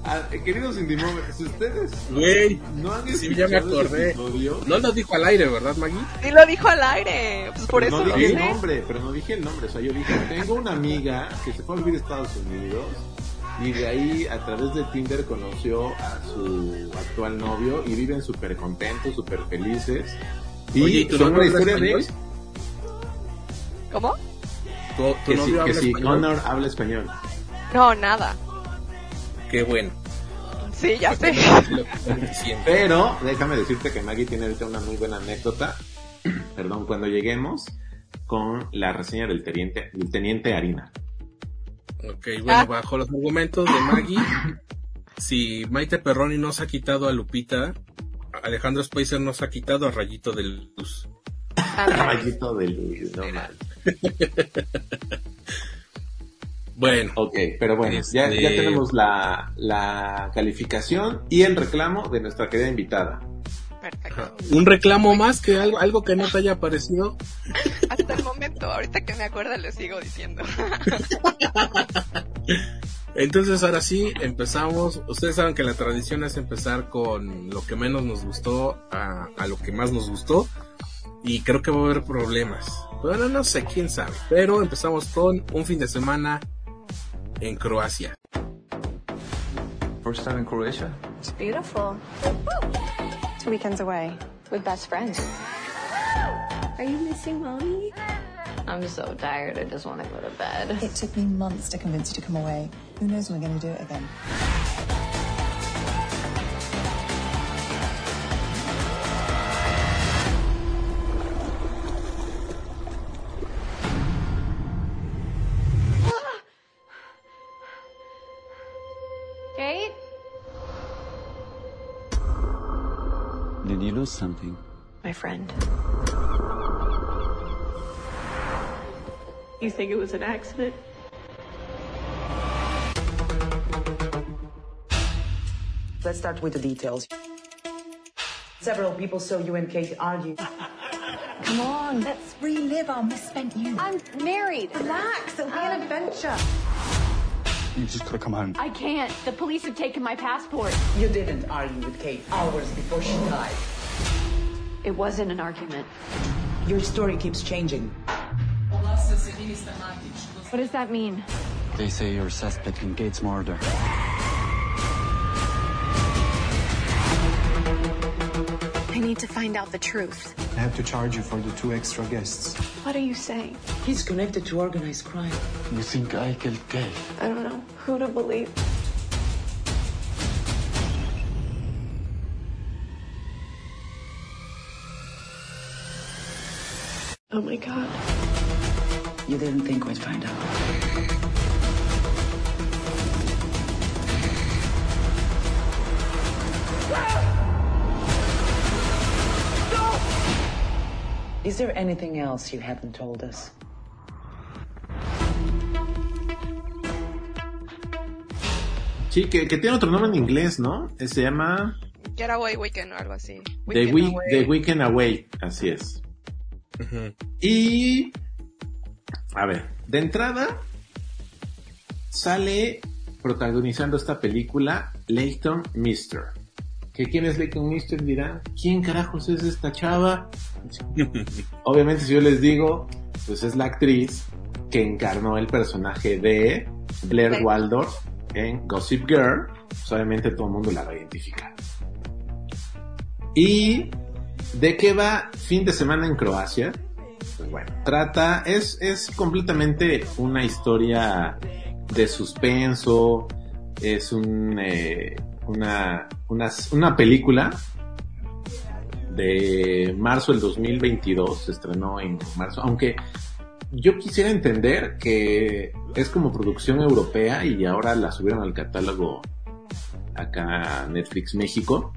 [SPEAKER 2] Ah, eh, queridos Indimóviles, si ustedes
[SPEAKER 1] Güey,
[SPEAKER 2] no han
[SPEAKER 1] sí, ya me acordé.
[SPEAKER 2] episodio,
[SPEAKER 1] No lo dijo al aire, ¿verdad, Maggie?
[SPEAKER 3] Sí lo dijo al aire. Pues por
[SPEAKER 2] Pero
[SPEAKER 3] eso
[SPEAKER 2] no dije el nombre, pero no dije el nombre. O sea, yo dije, tengo una amiga que se fue a vivir a Estados Unidos y de ahí a través de Tinder conoció a su actual novio y viven súper contentos, súper felices. Y
[SPEAKER 1] Oye, ¿y tu
[SPEAKER 2] son una historia de?
[SPEAKER 3] ¿Cómo?
[SPEAKER 1] ¿Tu, tu
[SPEAKER 2] que sí,
[SPEAKER 1] novio
[SPEAKER 2] que
[SPEAKER 1] habla
[SPEAKER 2] sí,
[SPEAKER 1] español?
[SPEAKER 2] Connor habla español.
[SPEAKER 3] No, nada.
[SPEAKER 1] Qué bueno.
[SPEAKER 3] Sí, ya sé.
[SPEAKER 2] Pero déjame decirte que Maggie tiene ahorita una muy buena anécdota. Perdón, cuando lleguemos con la reseña del teniente, del teniente Harina.
[SPEAKER 1] Ok, bueno,
[SPEAKER 3] Ah.
[SPEAKER 1] bajo los argumentos de Maggie, si Maite Perroni no se ha quitado a Lupita, Alejandro Spicer no se ha quitado a Rayito de Luz.
[SPEAKER 2] Rayito de Luis, no mal.
[SPEAKER 1] Bueno,
[SPEAKER 2] Ok, pero bueno, ya,
[SPEAKER 1] Este-
[SPEAKER 2] ya tenemos la, la calificación y el reclamo de nuestra querida invitada.
[SPEAKER 3] Perfecto.
[SPEAKER 1] un reclamo más que algo, algo que no te haya parecido.
[SPEAKER 3] Hasta el momento, ahorita que me acuerdo, le sigo diciendo.
[SPEAKER 1] Entonces ahora sí, empezamos. Ustedes saben que la tradición es empezar con lo que menos nos gustó a, a lo que más nos gustó. Y creo que va a haber problemas. Bueno, no sé, quién sabe. Pero empezamos con un fin de semana en Croacia.
[SPEAKER 7] First time in Croatia?
[SPEAKER 8] It's beautiful.
[SPEAKER 9] Two weekends away.
[SPEAKER 8] With best friends.
[SPEAKER 5] Are you missing mommy?
[SPEAKER 8] I'm so tired. I just want to go to bed.
[SPEAKER 9] It took me months to convince you to come away. Who knows when we're going to do it again?
[SPEAKER 7] Did something?
[SPEAKER 8] My friend. You think it was an accident?
[SPEAKER 10] Let's start with the details. Several people saw you and Kate argue.
[SPEAKER 9] Come on, let's relive our misspent youth.
[SPEAKER 5] I'm married.
[SPEAKER 10] Relax, it'll be an uh, adventure.
[SPEAKER 7] You just gotta come home.
[SPEAKER 5] I can't. The police have taken my passport.
[SPEAKER 10] You didn't argue with Kate hours before she died.
[SPEAKER 5] It wasn't an argument.
[SPEAKER 10] Your story keeps changing.
[SPEAKER 5] What does that mean?
[SPEAKER 7] They say you're suspect in Gates' murder.
[SPEAKER 5] I need to find out the truth.
[SPEAKER 7] I have to charge you for the two extra guests.
[SPEAKER 5] What are you saying?
[SPEAKER 10] He's connected to organized crime.
[SPEAKER 7] You think I killed Kate?
[SPEAKER 5] I don't know who to believe. God.
[SPEAKER 10] You didn't think we'd find out. Is there anything else you haven't told us?
[SPEAKER 2] Sí, que, que tiene otro nombre en inglés, ¿no? Se llama
[SPEAKER 3] Getaway Weekend o algo así.
[SPEAKER 2] The,
[SPEAKER 3] Weekend
[SPEAKER 2] Week,
[SPEAKER 3] Away.
[SPEAKER 2] The Weekend Away, así es. Y, a ver, de entrada, sale protagonizando esta película Leighton Mister. ¿Que quién es Leighton Mister? Dirán, ¿quién carajos es esta chava? Obviamente si yo les digo, pues es la actriz que encarnó el personaje de Blair. Waldorf en Gossip Girl. Pues obviamente todo el mundo la va a identificar. ¿Y de qué va fin de semana en Croacia? Pues bueno, trata, es, es completamente una historia de suspenso, es un, eh, una, una, una película de marzo del 2022, se estrenó en marzo, aunque yo quisiera entender que es como producción europea y ahora la subieron al catálogo acá Netflix México,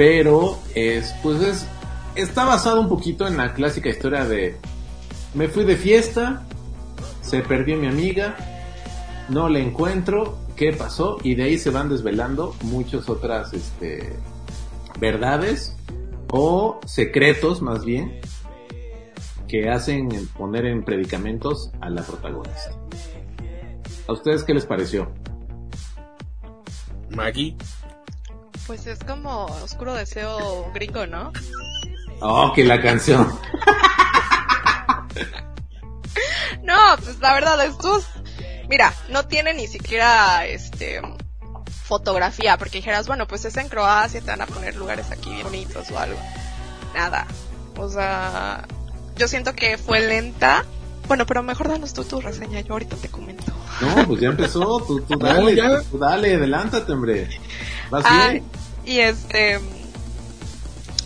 [SPEAKER 2] pero es, pues es, está basado un poquito en la clásica historia de me fui de fiesta, se perdió mi amiga, no la encuentro, ¿qué pasó? Y de ahí se van desvelando muchas otras este, verdades o secretos más bien que hacen poner en predicamentos a la protagonista. ¿A ustedes qué les pareció?
[SPEAKER 1] Maggie.
[SPEAKER 3] Pues es como Oscuro Deseo gringo, ¿no?
[SPEAKER 2] Oh, que la canción.
[SPEAKER 3] No, pues la verdad, estos, mira, no tiene ni siquiera, este, fotografía, porque dijeras, bueno, pues es en Croacia, te van a poner lugares aquí bien bonitos o algo. Nada. O sea, yo siento que fue lenta. Bueno, pero mejor danos tú tu reseña, yo ahorita te comento.
[SPEAKER 2] No, pues ya empezó, tú, tú
[SPEAKER 1] No,
[SPEAKER 2] dale,
[SPEAKER 1] ya.
[SPEAKER 2] tú dale, adelántate, hombre. Vas
[SPEAKER 3] Ah,
[SPEAKER 2] bien.
[SPEAKER 3] y este,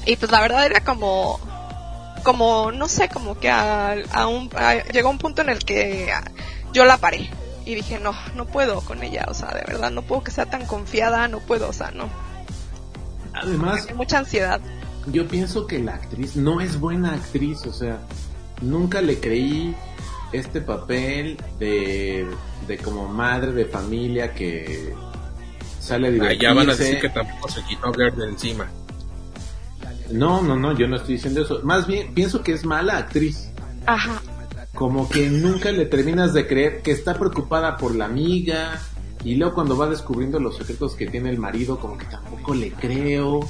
[SPEAKER 3] y pues la verdad era como, como, no sé, como que a, a un, a- llegó un punto en el que yo la paré. Y dije, no, no puedo con ella, o sea, de verdad, no puedo que sea tan confiada, no puedo, o sea, no.
[SPEAKER 2] Además,
[SPEAKER 3] Hay mucha ansiedad.
[SPEAKER 2] yo pienso que la actriz no es buena actriz, o sea, nunca le creí este papel de, de como madre de familia que sale a divertirse.
[SPEAKER 1] Allá van a decir que tampoco se quitó Blair de encima.
[SPEAKER 2] No, no, no, yo no estoy diciendo eso. Más bien, pienso que es mala actriz.
[SPEAKER 3] Ajá.
[SPEAKER 2] Como que nunca le terminas de creer que está preocupada por la amiga. Y luego cuando va descubriendo los secretos que tiene el marido, como que tampoco le creo.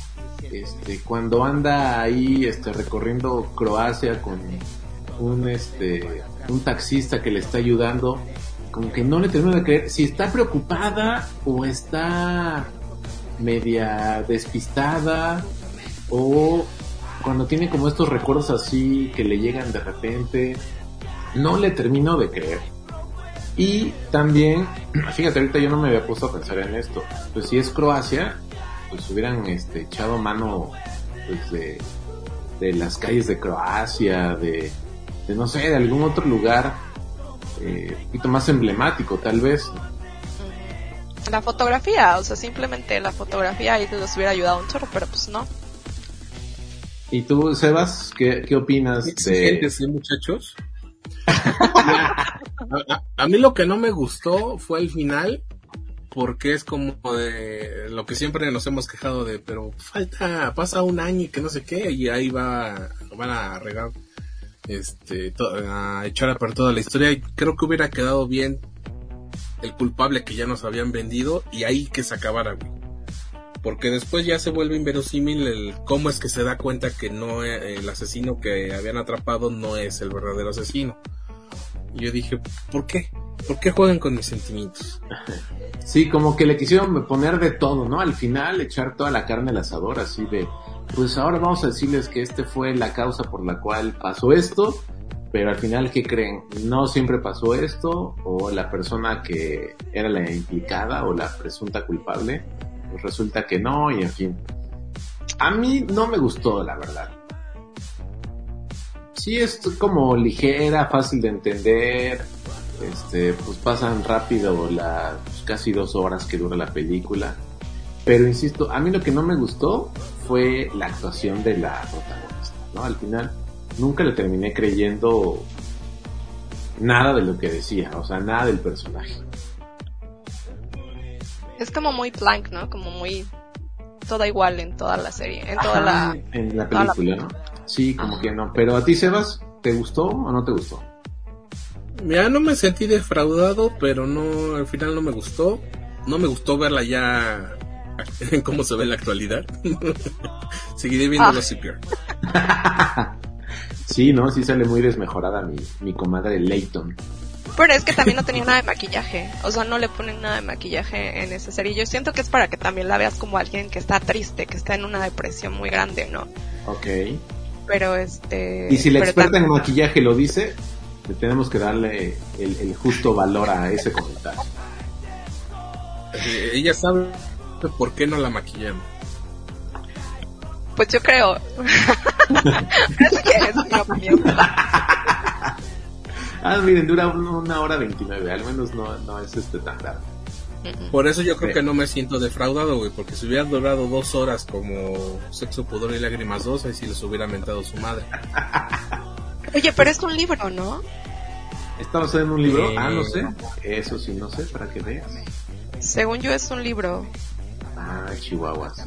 [SPEAKER 2] Este, cuando anda ahí, este, recorriendo Croacia con un, este, un taxista que le está ayudando, como que no le termino de creer si está preocupada o está media despistada o cuando tiene como estos recuerdos así que le llegan de repente, no le termino de creer. Y también, fíjate, ahorita yo no me había puesto a pensar en esto. Pues si es Croacia, pues hubieran este, echado mano pues, de, de las calles de Croacia, de, de no sé, de algún otro lugar eh, un poquito más emblemático, tal vez.
[SPEAKER 3] La fotografía, o sea, simplemente la fotografía ahí les hubiera ayudado un chorro, pero pues no.
[SPEAKER 2] ¿Y tú, Sebas, qué, qué opinas de...
[SPEAKER 1] ¿sí, muchachos? a, a- a mí lo que no me gustó fue el final, porque es como de lo que siempre nos hemos quejado de, pero falta, pasa un año y que no sé qué, y ahí va, van a regar, este, to- a echar a perder toda la historia, y creo que hubiera quedado bien el culpable que ya nos habían vendido, y ahí que se acabara, güey. Porque después ya se vuelve inverosímil el cómo es que se da cuenta que no eh, el asesino que habían atrapado no es el verdadero asesino. Y yo dije, ¿por qué? ¿Por qué juegan con mis sentimientos?
[SPEAKER 2] Sí, como que le quisieron poner de todo, ¿no? Al final echar toda la carne al asador, así de, pues ahora vamos a decirles que este fue la causa por la cual pasó esto, pero al final, ¿qué creen? No siempre pasó esto, o la persona que era la implicada o la presunta culpable, pues resulta que no, y en fin. A mí no me gustó, la verdad. Sí, es como ligera, fácil de entender, este, pues pasan rápido las casi dos horas que dura la película. Pero insisto, a mí lo que no me gustó fue la actuación de la protagonista, ¿no? Al final nunca le terminé creyendo nada de lo que decía, o sea, nada del personaje.
[SPEAKER 3] Es como muy blank, ¿no? Como muy toda igual en toda la serie, en toda
[SPEAKER 2] Ajá,
[SPEAKER 3] la...
[SPEAKER 2] en la- película, ¿no? Sí, como que no. Pero a ti, Sebas, ¿te gustó o no te gustó?
[SPEAKER 1] Ya no me sentí defraudado, pero no, al final no me gustó. No me gustó verla ya en cómo se ve en la actualidad. Seguiré viendo los CPR.
[SPEAKER 2] Sí, ¿no? Sí sale muy desmejorada mi, mi comadre Leighton.
[SPEAKER 3] Pero es que también no tenía nada de maquillaje, o sea, no le ponen nada de maquillaje en esa serie. Yo siento que es para que también la veas como alguien que está triste, que está en una depresión muy grande, ¿no?
[SPEAKER 2] Ok.
[SPEAKER 3] Pero este...
[SPEAKER 2] Y si la experta en maquillaje lo dice, le tenemos que darle el, el justo valor a ese comentario.
[SPEAKER 1] Eh, ella sabe por qué no la maquillamos.
[SPEAKER 3] Pues yo creo... es que es mi opinión.
[SPEAKER 2] Ah, miren, dura un- una hora 29, al menos no, no es este tan largo.
[SPEAKER 1] Por eso yo creo
[SPEAKER 2] Sí.
[SPEAKER 1] que no me siento defraudado, güey, porque si hubiera durado dos horas como Sexo, Pudor y Lágrimas 2, ahí sí les hubiera mentado su madre.
[SPEAKER 3] Oye, pero es un libro, ¿no?
[SPEAKER 2] ¿Estamos en un libro?
[SPEAKER 1] Eh.
[SPEAKER 2] Ah, no sé. Eso sí, no sé, para que veas.
[SPEAKER 3] Según yo es un libro.
[SPEAKER 2] Ah, chihuahuas.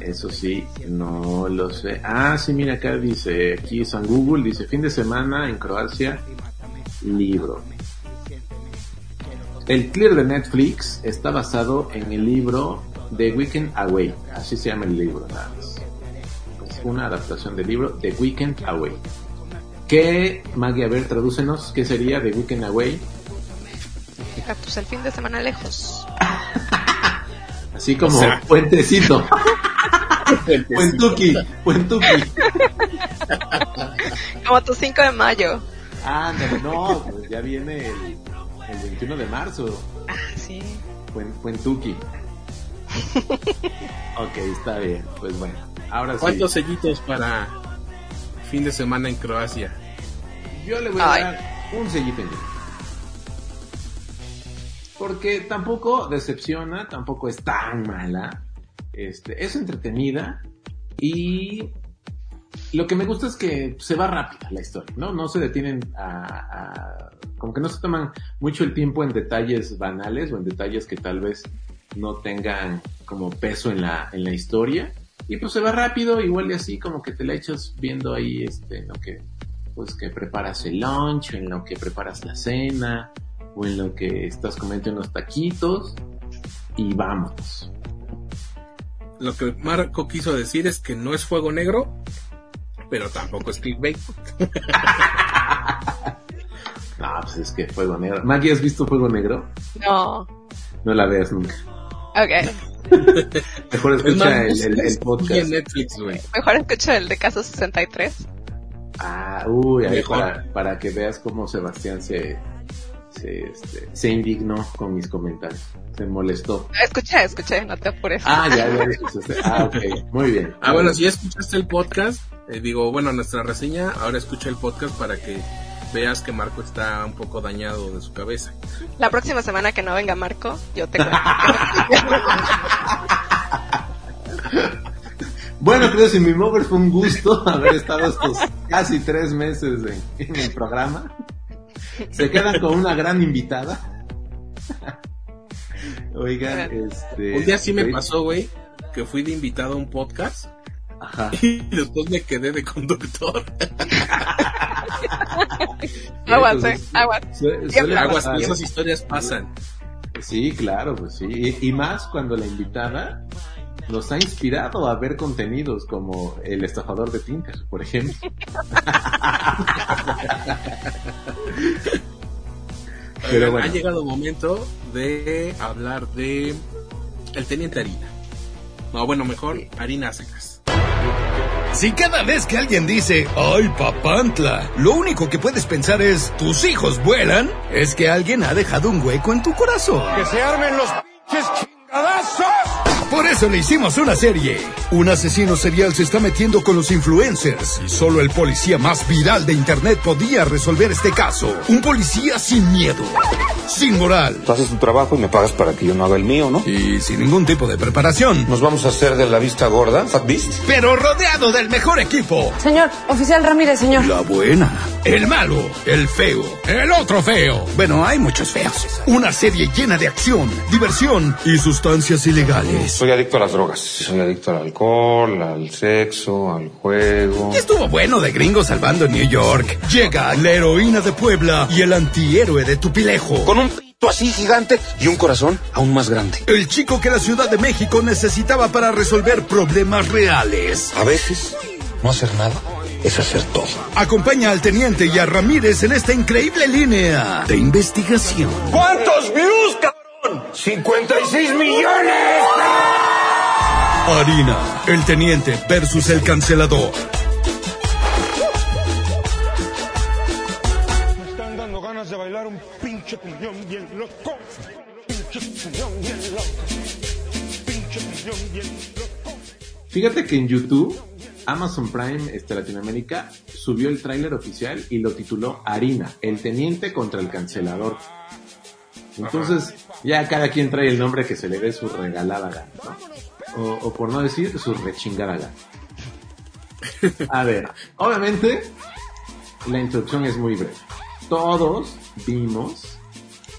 [SPEAKER 2] Eso sí, no lo sé. Ah, sí, mira acá dice, aquí San Google, dice fin de semana en Croacia, libro. El Clear de Netflix está basado en el libro The Weekend Away, así se llama el libro, nada más. Es una adaptación del libro The Weekend Away. ¿Qué, Maggie, a ver, tradúcenos, qué sería The Weekend Away?
[SPEAKER 3] Ah, Pues el fin de semana lejos.
[SPEAKER 2] Así como
[SPEAKER 1] O sea.
[SPEAKER 2] puentecito. Puentuki, Puentuki.
[SPEAKER 3] Como tu 5 de mayo.
[SPEAKER 2] Ah, no, no, pues ya viene el, el 21 de marzo.
[SPEAKER 3] Sí.
[SPEAKER 2] Puen- Puentuki. ok, está bien. Pues bueno, ahora sí.
[SPEAKER 1] ¿Cuántos sellitos para fin de semana en Croacia?
[SPEAKER 2] Yo le voy a
[SPEAKER 3] Ay.
[SPEAKER 2] dar un sellito en Porque tampoco decepciona, tampoco es tan mala. Este, es entretenida y lo que me gusta es que se va rápida la historia, ¿no? No se detienen a, como que no se toman mucho el tiempo en detalles banales o en detalles que tal vez no tengan como peso en la, en la historia. Y pues se va rápido, igual y así como que te la echas viendo ahí, este, en lo que, pues que preparas el lunch, en lo que preparas la cena, o en lo que estás comiendo unos taquitos, y vámonos.
[SPEAKER 1] Lo que Marco quiso decir es que no es fuego negro, pero tampoco es clickbait.
[SPEAKER 2] No, pues es que Fuego Negro. Maggie, ¿has visto Fuego Negro?
[SPEAKER 3] No.
[SPEAKER 2] No la veas nunca.
[SPEAKER 3] Ok.
[SPEAKER 2] Mejor
[SPEAKER 1] Es
[SPEAKER 2] escucha
[SPEAKER 1] más,
[SPEAKER 2] el, el- el
[SPEAKER 1] es-
[SPEAKER 2] podcast.
[SPEAKER 1] y en Netflix, güey.
[SPEAKER 3] Mejor escucho el de Caso 63.
[SPEAKER 2] Ah, uy, ahí para que veas cómo Sebastián se, se, este, se indignó con mis comentarios. Se molestó.
[SPEAKER 3] Escuché, escuché, no te apures.
[SPEAKER 2] Ah, ya, ya escuchaste. Ah, ok. Muy bien.
[SPEAKER 1] Ah, bueno, si ya escuchaste el podcast, eh, digo, bueno, nuestra reseña, ahora escucha el podcast para que veas que Marco está un poco dañado de su cabeza.
[SPEAKER 3] La próxima semana que no venga Marco, yo te cuento.
[SPEAKER 2] Bueno, creo que mi mover fue un gusto haber estado estos casi tres meses en, en el programa. Se quedan con una gran invitada. Oigan, este.
[SPEAKER 1] Un día sí me pasó, güey, que fui de invitado a un podcast
[SPEAKER 2] Ajá.
[SPEAKER 1] y después me quedé de conductor.
[SPEAKER 3] aguas, eh, aguas.
[SPEAKER 1] Aguas, esas historias pasan.
[SPEAKER 2] Sí, claro, pues sí. Y, y más cuando la invitada nos ha inspirado a ver contenidos como El estafador de Tinker, por ejemplo. Pero
[SPEAKER 1] Oigan,
[SPEAKER 2] bueno.
[SPEAKER 1] Ha llegado el momento de hablar de el teniente harina. No, bueno, mejor harina secas.
[SPEAKER 11] Si cada vez que alguien dice, ¡ay, papantla! Lo único que puedes pensar es, ¿tus hijos vuelan? Es que alguien ha dejado un hueco en tu corazón.
[SPEAKER 4] ¡Que se armen los pinches chingadazos!
[SPEAKER 11] Por eso le hicimos una serie. Un asesino serial se está metiendo con los influencers y solo el policía más viral de internet podía resolver este caso. Un policía sin miedo. sin moral.
[SPEAKER 12] Tú haces tu trabajo y me pagas para que yo no haga el mío, ¿no?
[SPEAKER 11] Y sin ningún tipo de preparación.
[SPEAKER 12] Nos vamos a hacer de la vista gorda, Fat Beast.
[SPEAKER 11] Pero rodeado del mejor equipo.
[SPEAKER 13] Señor, oficial Ramírez, señor.
[SPEAKER 11] La buena, el malo, el feo, el otro feo. Bueno, hay muchos feos. Una serie llena de acción, diversión y sustancias ilegales.
[SPEAKER 12] Soy adicto a las drogas. Soy adicto al alcohol, al sexo, al juego.
[SPEAKER 11] Estuvo bueno de gringo salvando New York. Llega la heroína de Puebla y el antihéroe de Tupilejo.
[SPEAKER 12] Con un pito así gigante y un corazón aún más grande.
[SPEAKER 11] El chico que la Ciudad de México necesitaba para resolver problemas reales.
[SPEAKER 12] A veces, no hacer nada es hacer todo.
[SPEAKER 11] Acompaña al teniente y a Ramírez en esta increíble línea de investigación.
[SPEAKER 12] ¿Cuántos views? ¡56 millones!
[SPEAKER 11] Harina, el teniente versus el cancelador.
[SPEAKER 14] Me están dando ganas de bailar un pinche cuñón bien loco. Pinche cuñón bien loco. Pinche cuñón bien loco.
[SPEAKER 2] Fíjate que en YouTube, Amazon Prime este, Latinoamérica subió el tráiler oficial y lo tituló Harina, el teniente contra el cancelador. Entonces, ya cada quien trae el nombre que se le dé su regalada gana, ¿no? O, o por no decir, su rechingada gana. A ver, obviamente, la introducción es muy breve. Todos vimos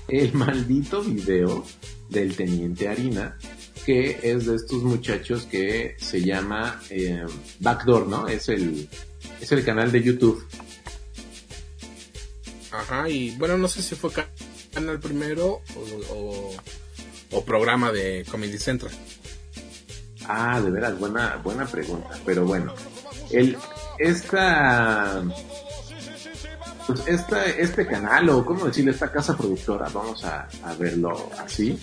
[SPEAKER 2] el maldito video del teniente Harina, que es de estos muchachos que se llama eh, Backdoor, ¿no? Es el, es el canal de YouTube.
[SPEAKER 1] Ajá, y bueno, no sé si fue canal primero o, o, programa de Comedy Central.
[SPEAKER 2] Ah, de veras, buena, buena pregunta. Pero bueno, el, esta, pues esta, este canal, o cómo decirle, esta casa productora, vamos a, a verlo así,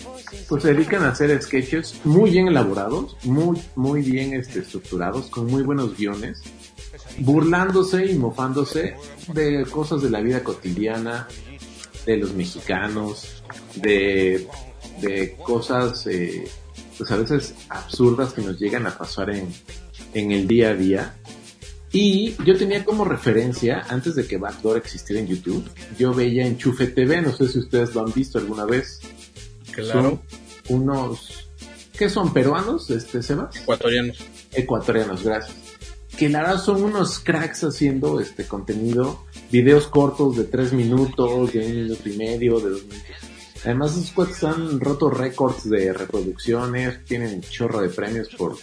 [SPEAKER 2] pues se dedican a hacer sketches muy bien elaborados, muy, muy bien este, estructurados, con muy buenos guiones, burlándose y mofándose de cosas de la vida cotidiana, de los mexicanos, de, de cosas, eh, pues a veces absurdas que nos llegan a pasar en, en el día a día. Y yo tenía como referencia, antes de que Backdoor existiera en YouTube, yo veía Enchufe TV, no sé si ustedes lo han visto alguna vez.
[SPEAKER 1] Claro.
[SPEAKER 2] Son unos, ¿qué son? ¿Peruanos, este, Sebas?
[SPEAKER 1] Ecuatorianos.
[SPEAKER 2] Ecuatorianos, gracias. Que la verdad son unos cracks haciendo este contenido, videos cortos de tres minutos, de un minuto y medio, de dos minutos. Además, esos cuates han roto récords de reproducciones, tienen chorro de premios por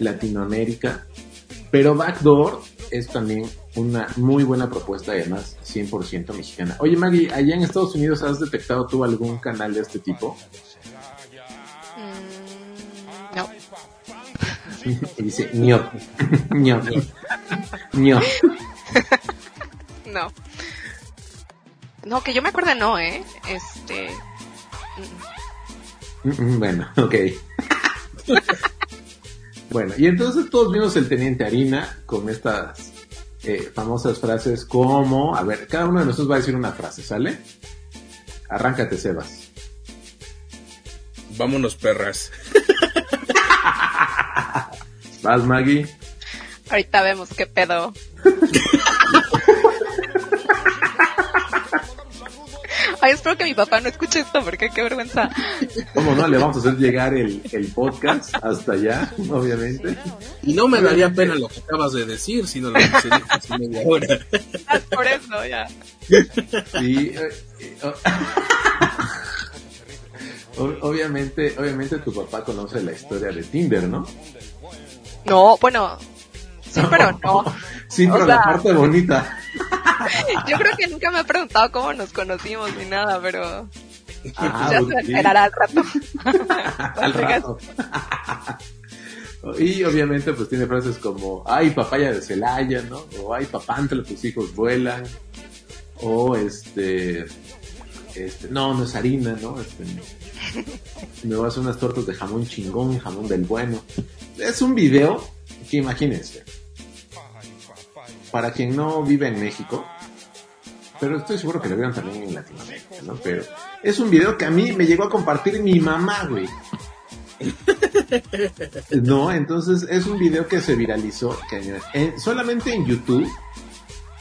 [SPEAKER 2] Latinoamérica. Pero Backdoor es también una muy buena propuesta, además 100% mexicana. Oye Maggie, allá en Estados Unidos has detectado tú algún canal de este tipo?
[SPEAKER 3] Mm, no.
[SPEAKER 2] y dice, ño, ño, ño.
[SPEAKER 3] No. No, que yo me acuerde no, ¿eh? Este... mm,
[SPEAKER 2] Mm, Bueno, ok. bueno, y entonces todos vimos el Teniente Harina con estas eh, famosas frases como, a ver, cada uno de nosotros va a decir una frase, ¿sale? Arráncate, Sebas.
[SPEAKER 1] Vámonos, perras.
[SPEAKER 2] Vas, Maggie.
[SPEAKER 3] Ahorita vemos qué pedo. Ay, espero que mi papá no escuche esto porque qué vergüenza.
[SPEAKER 2] ¿Cómo no? Le vamos a hacer llegar el, el podcast hasta allá, obviamente.
[SPEAKER 1] Y no me daría pena lo que acabas de decir, sino lo que se dijo hace media hora.
[SPEAKER 3] Ah, Por eso, ya.
[SPEAKER 2] Sí, eh, o- o- obviamente, obviamente tu papá conoce la historia de Tinder, ¿no?
[SPEAKER 3] No, bueno, sí, pero no.
[SPEAKER 2] Sí,
[SPEAKER 3] O
[SPEAKER 2] pero
[SPEAKER 3] sea-
[SPEAKER 2] la parte bonita.
[SPEAKER 3] Yo creo que nunca me ha preguntado cómo nos conocimos ni nada, pero
[SPEAKER 2] Ah,
[SPEAKER 3] ya se enterará al rato.
[SPEAKER 2] Al rato. Y obviamente pues tiene frases como, ay papaya de Celaya, ¿no? O ay papantla, tus hijos vuelan. O este, este, no, no es harina, ¿no? Este, me voy a hacer unas tortas de jamón chingón, jamón del bueno. Es un video que imagínense. Para quien no vive en México, pero estoy seguro que lo vieron también en Latinoamérica, ¿no? Pero es un video que a mí me llegó a compartir mi mamá, güey. No, entonces es un video que se viralizó. Que en- solamente en YouTube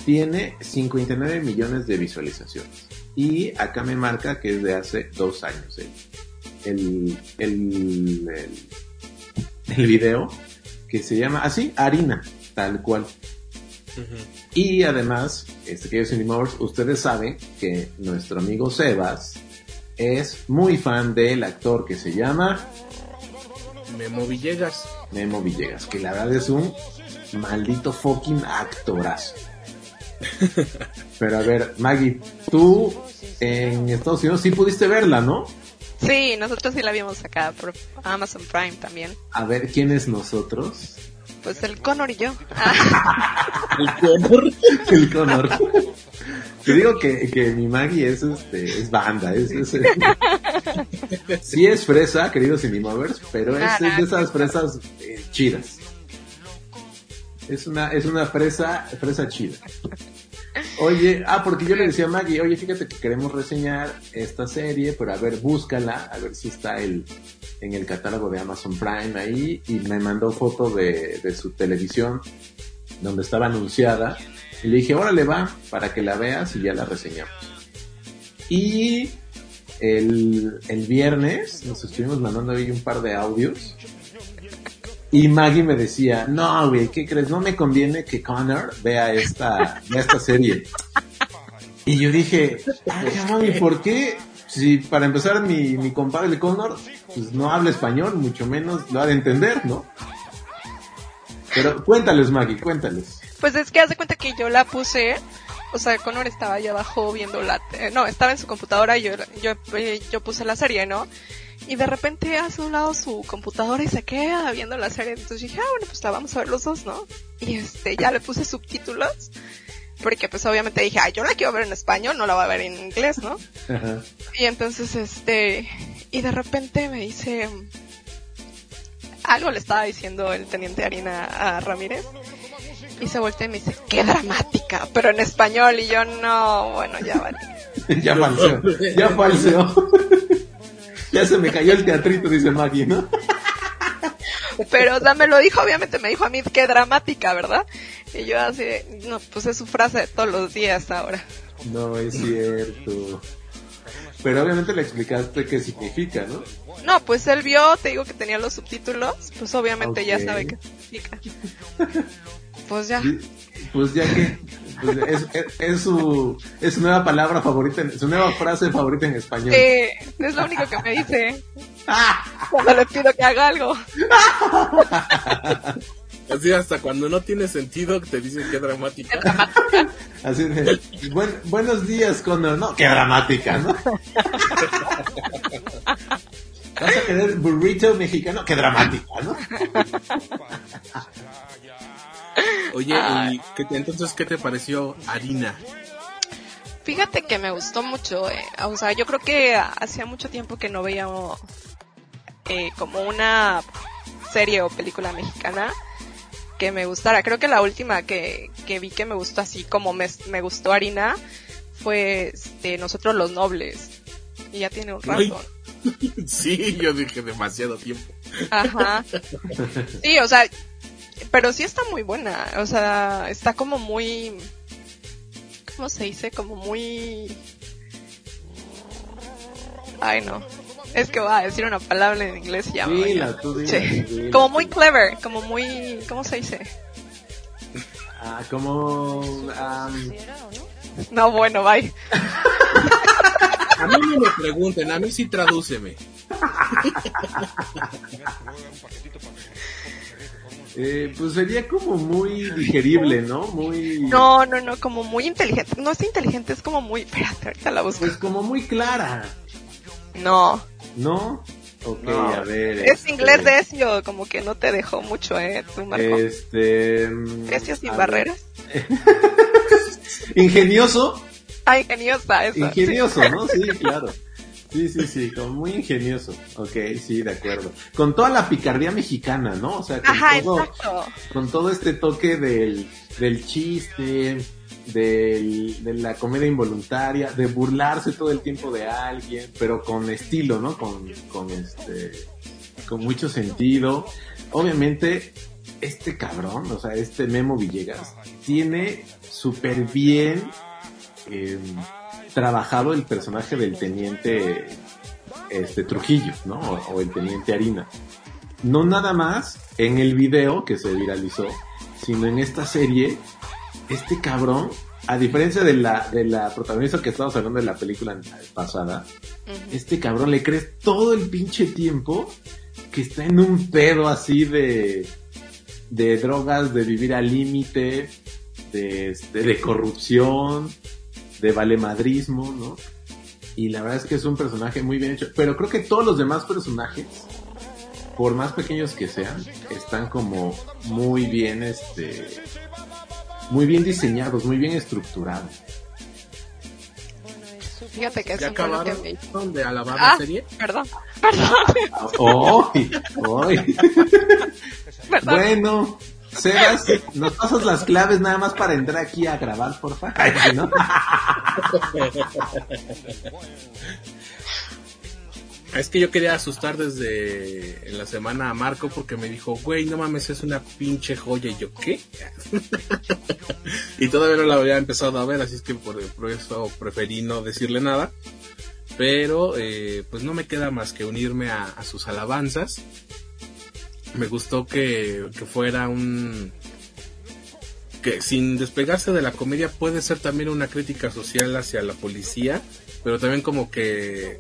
[SPEAKER 2] tiene 59 millones de visualizaciones. Y acá me marca que es de hace dos años. ¿eh? El, el, el, el video que se llama así, Harina, tal cual. Y además, este queridos Cinemowers, ustedes saben que nuestro amigo Sebas es muy fan del actor que se llama
[SPEAKER 1] Memo Villegas.
[SPEAKER 2] Memo Villegas, que la verdad es un maldito fucking actorazo. Pero a ver, Maggie, tú en Estados Unidos sí pudiste verla, ¿no?
[SPEAKER 3] Sí, nosotros sí la vimos acá por Amazon Prime también.
[SPEAKER 2] A ver, ¿quién es nosotros?
[SPEAKER 3] Pues el Connor y yo.
[SPEAKER 1] ¿El Connor?
[SPEAKER 2] el Connor. Te digo que, que mi Maggie es, este, es banda, es, sí es fresa, queridos Cinemovers, pero es, es de esas fresas eh, chidas. Es una, es una fresa, fresa chida. Oye, ah, porque yo le decía a Maggie, oye, fíjate que queremos reseñar esta serie, pero a ver, búscala, a ver si está el, en el catálogo de Amazon Prime ahí, y me mandó foto de, su televisión, donde estaba anunciada, y le dije, órale va, para que la veas y ya la reseñamos. Y el, el viernes nos estuvimos mandando ahí un par de audios, y Maggie me decía, no, güey, ¿qué crees? No me conviene que Connor vea esta, esta serie. Y yo dije, mami, ¿por qué? Si para empezar mi, mi compadre Connor, pues no habla español, mucho menos lo ha de entender, ¿no? Pero cuéntales, Maggie, cuéntales.
[SPEAKER 3] Pues es que haz de cuenta que yo la puse, o sea, Connor estaba allá abajo viendo la, eh, no, estaba en su computadora y yo, yo, eh, yo puse la serie, ¿no? Y de repente hace un lado su computadora y se queda viendo la serie. Entonces dije, ah, bueno, pues la vamos a ver los dos, ¿no? Y este, ya le puse subtítulos. Porque pues obviamente dije, ah, yo la quiero ver en español, no la voy a ver en inglés, ¿no?
[SPEAKER 2] Ajá.
[SPEAKER 3] Y entonces este, y de repente me dice, algo le estaba diciendo el teniente Harina a Ramírez. Y se voltea y me dice, qué dramática, pero en español. Y yo, no, bueno, ya vale.
[SPEAKER 2] ya falseó, ya falseó. ya se me cayó el teatrito, dice Maggie, ¿no?
[SPEAKER 3] Pero, o sea, me lo dijo, obviamente me dijo a mí, qué dramática, ¿verdad? Y yo así, no, pues es su frase de todos los días ahora.
[SPEAKER 2] No es cierto. Pero obviamente le explicaste qué significa, ¿no?
[SPEAKER 3] No, pues él vio, te digo que tenía los subtítulos, pues obviamente ya sabe qué significa. Pues ya.
[SPEAKER 2] Pues ya que pues es, es- es su es su nueva palabra favorita, su nueva frase favorita en español.
[SPEAKER 3] Es lo único que me dice. Cuando le pido que haga algo.
[SPEAKER 1] Así hasta cuando no tiene sentido te dicen que dramática.
[SPEAKER 2] Así de, "Buen- buenos días, Connor, ¿no? Qué dramática, ¿no? ¿Vas a querer burrito mexicano? Qué dramática, ¿no?
[SPEAKER 1] Oye. ¿y qué te- entonces qué te pareció Harina?
[SPEAKER 3] Fíjate que me gustó mucho, eh. o sea, yo creo que hacía mucho tiempo que no veía eh, como una serie o película mexicana que me gustara. Creo que la última que, que vi que me gustó así como me, me gustó Harina fue este, Nosotros los Nobles. Y ya tiene un
[SPEAKER 1] Ay.
[SPEAKER 3] rato.
[SPEAKER 1] sí, yo dije demasiado tiempo.
[SPEAKER 3] Ajá. Sí, o sea, pero sí está muy buena. O sea, está como muy, ¿cómo se dice? Como muy, ay no. Es que voy a decir una palabra en inglés y ya
[SPEAKER 2] Dila, tú dila,
[SPEAKER 3] Sí.
[SPEAKER 2] tú dila.
[SPEAKER 3] Como muy clever, como muy, ¿cómo se dice?
[SPEAKER 2] Ah, como am,
[SPEAKER 3] No, bueno, bye.
[SPEAKER 1] A mí no me pregunten, a mí sí tradúceme.
[SPEAKER 2] eh, pues sería como muy digerible, ¿no? Muy
[SPEAKER 3] No, no, no, como muy inteligente. No es inteligente, es como muy, espérate, ahorita la busco.
[SPEAKER 2] pues como muy clara,
[SPEAKER 3] No,
[SPEAKER 2] ¿no? Ok,
[SPEAKER 3] No.
[SPEAKER 2] a ver.
[SPEAKER 3] es
[SPEAKER 2] este,
[SPEAKER 3] inglés recio, como que no te dejó mucho, eh, tú, Marco.
[SPEAKER 2] Este. mm,
[SPEAKER 3] sin barreras.
[SPEAKER 2] Ingenioso.
[SPEAKER 3] Ah, ingeniosa esa.
[SPEAKER 2] Ingenioso, ¿no? Sí, claro. Sí, sí, sí, como muy ingenioso. Ok, sí, de acuerdo. Con toda la picardía mexicana, ¿no? O sea, con,
[SPEAKER 3] Ajá,
[SPEAKER 2] todo,
[SPEAKER 3] exacto.
[SPEAKER 2] con todo este toque del, del chiste, del, de la comedia involuntaria, de burlarse todo el tiempo de alguien, pero con estilo, ¿no? Con, con este, con mucho sentido. Obviamente, este cabrón, o sea, este Memo Villegas, tiene súper bien, eh, trabajado el personaje del teniente este Trujillo, ¿no? O, o el teniente Harina. No nada más en el video que se viralizó, sino en esta serie, este cabrón, a diferencia de la, de la protagonista que estábamos hablando de la película pasada, este cabrón le crees todo el pinche tiempo que está en un pedo así de, de drogas, de vivir al límite, de, este, de corrupción, de valemadrismo, ¿no? Y la verdad es que es un personaje muy bien hecho. Pero creo que todos los demás personajes, por más pequeños que sean, están como muy bien, este, muy bien diseñados, muy bien estructurados.
[SPEAKER 3] Fíjate que es
[SPEAKER 1] ¿Ya
[SPEAKER 3] un bueno que
[SPEAKER 1] acabaron
[SPEAKER 3] me...
[SPEAKER 1] de alabar
[SPEAKER 3] Ah,
[SPEAKER 1] la serie?
[SPEAKER 3] perdón, perdón.
[SPEAKER 2] ¡Ay! ¡Ay! Bueno, Sebas, ¿nos pasas las claves nada más para entrar aquí a grabar, porfa?
[SPEAKER 1] Es que yo quería asustar desde la semana a Marco porque me dijo, güey, no mames, es una pinche joya. Y yo, ¿qué? y todavía no la había empezado a ver, así es que por, por eso preferí no decirle nada. Pero, eh, pues no me queda más que unirme a sus alabanzas. Me gustó que, que fuera un... que sin despegarse de la comedia puede ser también una crítica social hacia la policía, pero también como que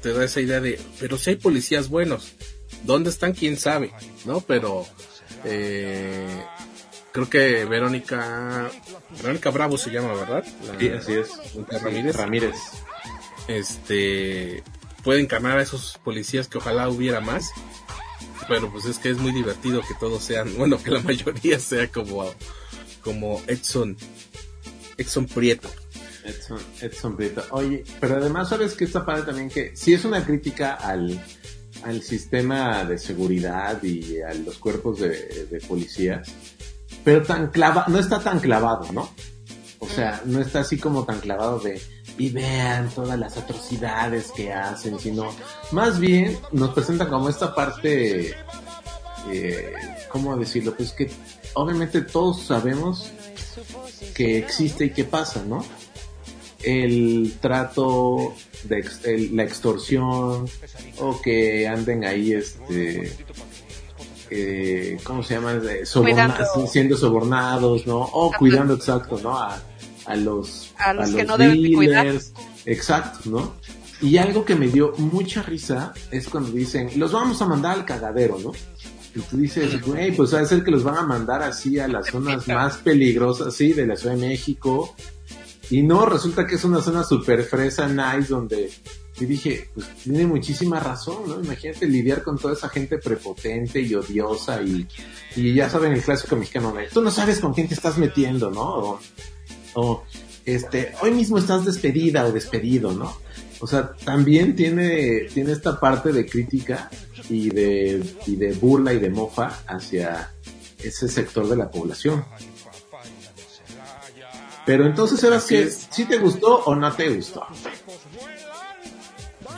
[SPEAKER 1] te da esa idea de, pero si hay policías buenos, ¿dónde están? ¿Quién sabe? ¿No? Pero eh, creo que Verónica, Verónica Bravo se llama, ¿verdad? La-
[SPEAKER 2] Sí, así es.
[SPEAKER 1] Ramírez.
[SPEAKER 2] Ramírez.
[SPEAKER 1] Este puede encarnar a esos policías que ojalá hubiera más. Pero pues es que es muy divertido que todos sean, bueno, que la mayoría sea como, como Edson, Edson Prieto.
[SPEAKER 2] Edson, Edson Prieto. Oye, pero además sabes que está padre también que sí es una crítica al, al sistema de seguridad y a los cuerpos de, de policías, pero tan clava, no está tan clavado, ¿no? O sea, no está así como tan clavado de y vean todas las atrocidades que hacen, sino más bien nos presenta como esta parte, eh, ¿cómo decirlo? Pues que obviamente todos sabemos que existe y que pasa, ¿no? El trato de ex- el- la extorsión o que anden ahí este eh, ¿cómo se llama? De soborna- siendo sobornados, ¿no? O cuidando exacto, ¿no? A, a los
[SPEAKER 3] A los que no deben de cuidar.
[SPEAKER 2] dealers. Exacto, ¿no? Y algo que me dio mucha risa es cuando dicen, los vamos a mandar al cagadero, ¿no? Y tú dices, güey, pues va a ser que los van a mandar así a las zonas más peligrosas, sí, de la Ciudad de México. Y no, resulta que es una zona super fresa, nice, donde y dije, pues tiene muchísima razón, ¿no? Imagínate lidiar con toda esa gente prepotente y odiosa y, y ya saben el clásico mexicano, tú no sabes con quién te estás metiendo, ¿no? O, o, este, hoy mismo estás despedida o despedido, ¿no? O sea, también tiene, tiene esta parte de crítica y de, y de burla y de mofa hacia ese sector de la población. Pero entonces, ¿era
[SPEAKER 1] Así
[SPEAKER 2] que si te gustó o no te gustó?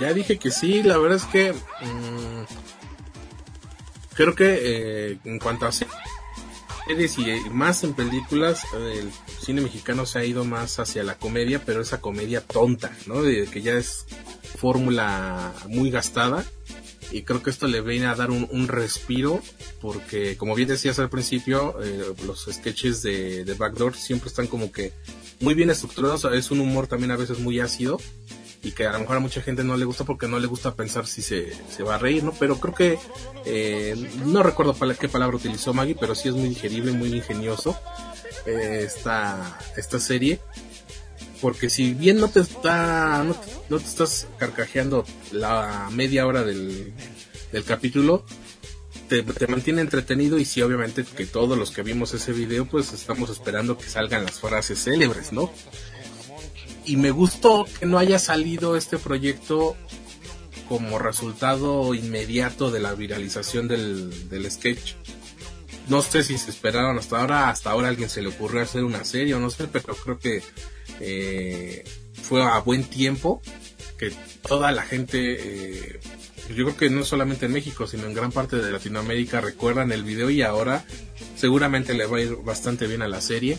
[SPEAKER 1] Ya dije que sí, la verdad es que mm, creo que eh, en cuanto a series y eh, más en películas, el cine mexicano se ha ido más hacia la comedia, pero esa comedia tonta, ¿no? De que ya es fórmula muy gastada y creo que esto le viene a dar un, un respiro porque como bien decías al principio eh, los sketches de, de Backdoor siempre están como que muy bien estructurados es un humor también a veces muy ácido y que a lo mejor a mucha gente no le gusta porque no le gusta pensar si se, se va a reír, ¿no? Pero creo que, eh, no recuerdo qué palabra utilizó Maggie, pero sí es muy digerible, muy ingenioso eh, esta, esta serie. Porque si bien no te está, no te, no te estás carcajeando la media hora del, del capítulo, te, te mantiene entretenido y sí, obviamente que todos los que vimos ese video, pues estamos esperando que salgan las frases célebres, ¿no? Y me gustó que no haya salido este proyecto como resultado inmediato de la viralización del, del sketch. No sé si se esperaron hasta ahora, hasta ahora a alguien se le ocurrió hacer una serie o no sé, pero creo que eh, fue a buen tiempo que toda la gente, eh, yo creo que no solamente en México, sino en gran parte de Latinoamérica recuerdan el video y ahora seguramente le va a ir bastante bien a la serie.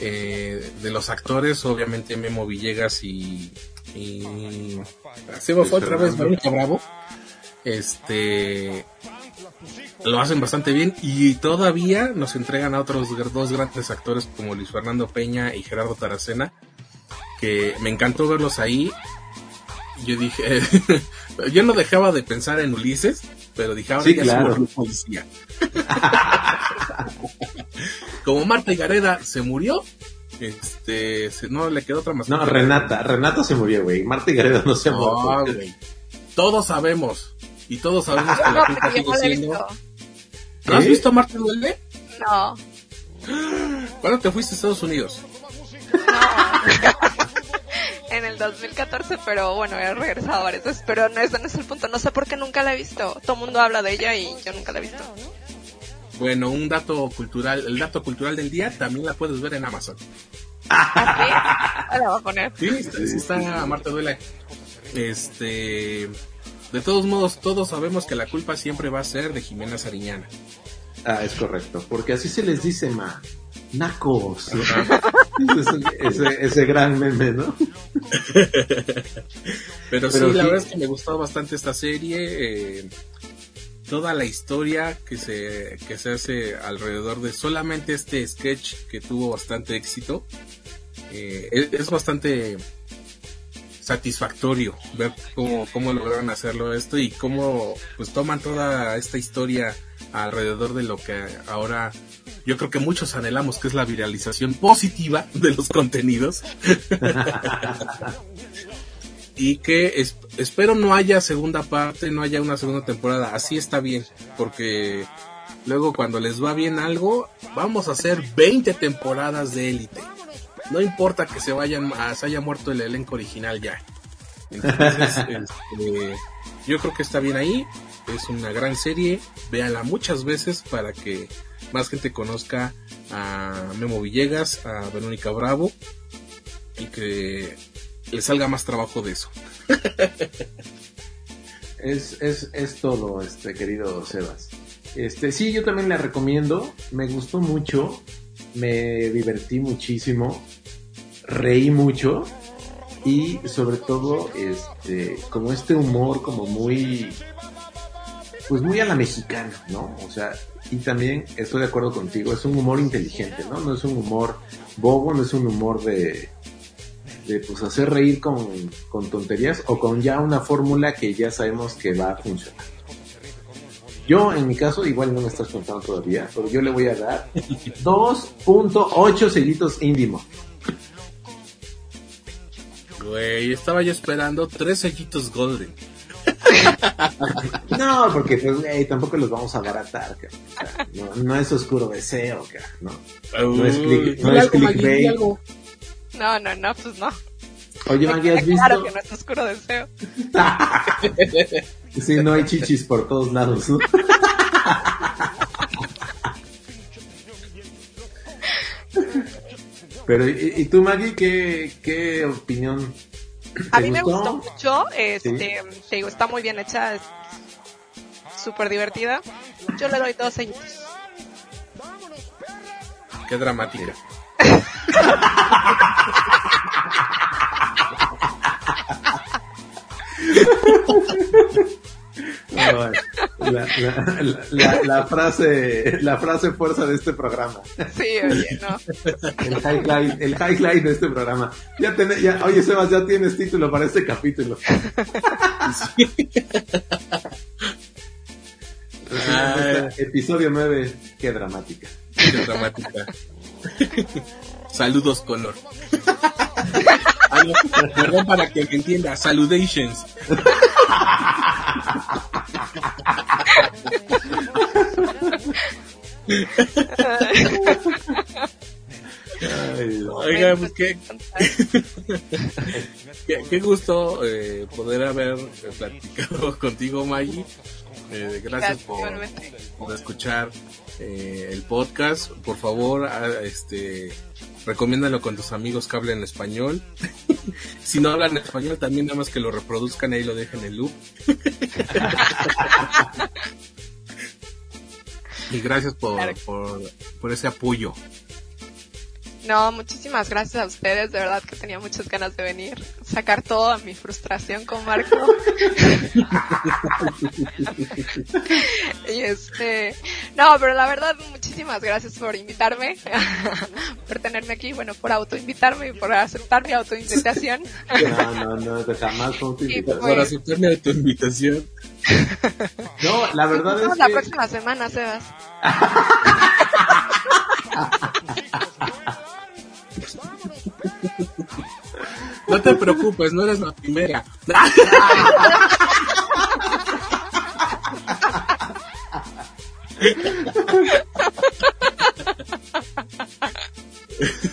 [SPEAKER 1] Eh, de los actores, obviamente Memo Villegas y, y se me fue otra vez Verónica Bravo. Este lo hacen bastante bien y todavía nos entregan a otros dos grandes actores como Luis Fernando Peña y Gerardo Taracena que me encantó verlos ahí yo dije yo no dejaba de pensar en Ulises pero dije ahora
[SPEAKER 2] Sí,
[SPEAKER 1] ya
[SPEAKER 2] claro.
[SPEAKER 1] somos policía como Marta Gareda se murió este se- no le quedó otra más
[SPEAKER 2] No, Renata, Renata se murió, güey. Marta y Gareda no se
[SPEAKER 1] No, güey. Todos sabemos. Y todos sabemos que la
[SPEAKER 3] No,
[SPEAKER 1] culpa sigue
[SPEAKER 3] no
[SPEAKER 1] siendo. ¿No has
[SPEAKER 2] ¿Eh?
[SPEAKER 1] visto a Marta Duele?
[SPEAKER 3] No.
[SPEAKER 1] ¿Cuándo te fuiste a Estados Unidos?
[SPEAKER 3] En el 2014, pero bueno, he regresado varias veces, pero no, ese no es el punto. No sé por qué nunca la he visto. Todo el mundo habla de ella y yo nunca la he visto.
[SPEAKER 1] Bueno, un dato cultural, el dato cultural del día también la puedes ver en Amazon.
[SPEAKER 3] Ah, La voy a poner.
[SPEAKER 1] Sí, está, sí está Marta Duele. Este, de todos modos, todos sabemos que la culpa siempre va a ser de Jimena Sariñana.
[SPEAKER 2] Ah, es correcto. Porque así se les dice, ma. Nacos. ese, ese, ese gran meme, ¿no?
[SPEAKER 1] Pero,
[SPEAKER 2] Pero
[SPEAKER 1] sí, la verdad es que me gustó bastante esta serie. eh, toda la historia que se, que se hace alrededor de solamente este sketch que tuvo bastante éxito. eh, es, es bastante satisfactorio ver cómo, cómo lograron hacerlo esto y cómo pues toman toda esta historia alrededor de lo que ahora yo creo que muchos anhelamos que es la viralización positiva de los contenidos y que es- espero no haya segunda parte, no haya una segunda temporada, así está bien, porque luego cuando les va bien algo, vamos a hacer 20 temporadas de élite. No importa que se vayan, ah, se haya muerto el elenco original ya. Entonces, este, yo creo que está bien ahí, es una gran serie, véanla muchas veces para que más gente conozca a Memo Villegas, a Verónica Bravo y que le salga más trabajo de eso.
[SPEAKER 2] Es, es, es todo, este querido Sebas. Este, sí, yo también la recomiendo. Me gustó mucho. Me divertí muchísimo. Reí mucho. Y sobre todo, este, como este humor como muy, pues muy a la mexicana, ¿no? O sea, y también estoy de acuerdo contigo, es un humor inteligente, ¿no? No es un humor bobo, no es un humor de, de pues hacer reír con, con tonterías o con ya una fórmula que ya sabemos que va a funcionar. Yo, en mi caso, igual no me estás contando todavía, pero yo le voy a dar 2.8 sellitos Indimo.
[SPEAKER 1] Güey, estaba yo esperando tres sellitos Golden.
[SPEAKER 2] No, porque pues, güey, tampoco los vamos a abaratar, cabrón. O sea, no, no es oscuro deseo, ¿no? No es, click, no clickbait.
[SPEAKER 1] algo.
[SPEAKER 3] No, no, no, pues no.
[SPEAKER 2] Oye, Maggie, ¿has
[SPEAKER 3] queda Claro
[SPEAKER 2] visto?
[SPEAKER 3] que no es oscuro deseo.
[SPEAKER 2] Sí, no hay chichis por todos lados, ¿no? Pero, ¿y, y tú, Maggie, qué, qué opinión?
[SPEAKER 3] A
[SPEAKER 2] ¿Te
[SPEAKER 3] mí me gustó mucho, este,
[SPEAKER 2] Sí.
[SPEAKER 3] te digo, está muy bien hecha, es súper divertida. Yo le doy dos sellitos.
[SPEAKER 1] Qué dramática.
[SPEAKER 2] No, la, la, la, la- la frase, la frase fuerza de este programa.
[SPEAKER 3] Sí, oye, no.
[SPEAKER 2] El highlight, el highlight de este programa. Ya tenés, ya, oye, Sebas, ya tienes título para este capítulo.
[SPEAKER 1] Ay.
[SPEAKER 2] Episodio 9, qué dramática.
[SPEAKER 1] Qué dramática. Saludos, Color. Ah, no, perdón para que me entienda. Saludations. Oiga, pues qué, qué, qué gusto eh, poder haber eh, platicado contigo, Maggie. Eh, gracias por, por escuchar eh, el podcast. Por favor, a- este, recomiéndalo con tus amigos que hablen español. si no hablan español, también nada más que lo reproduzcan ahí lo dejen en loop. y gracias por, por ese apoyo.
[SPEAKER 3] No, muchísimas gracias a ustedes, de verdad que tenía muchas ganas de venir, sacar toda mi frustración con Marco. y este, no, pero la verdad, muchísimas gracias por invitarme, por tenerme aquí, bueno, por autoinvitarme y por aceptar mi autoinvitación.
[SPEAKER 2] No, no, no, de jamás fue invitación.
[SPEAKER 1] Por aceptarme tu invitación.
[SPEAKER 2] No, la verdad
[SPEAKER 3] Nos vemos
[SPEAKER 2] es
[SPEAKER 3] la
[SPEAKER 2] que...
[SPEAKER 3] próxima semana, Sebas.
[SPEAKER 1] No te preocupes, no eres la primera.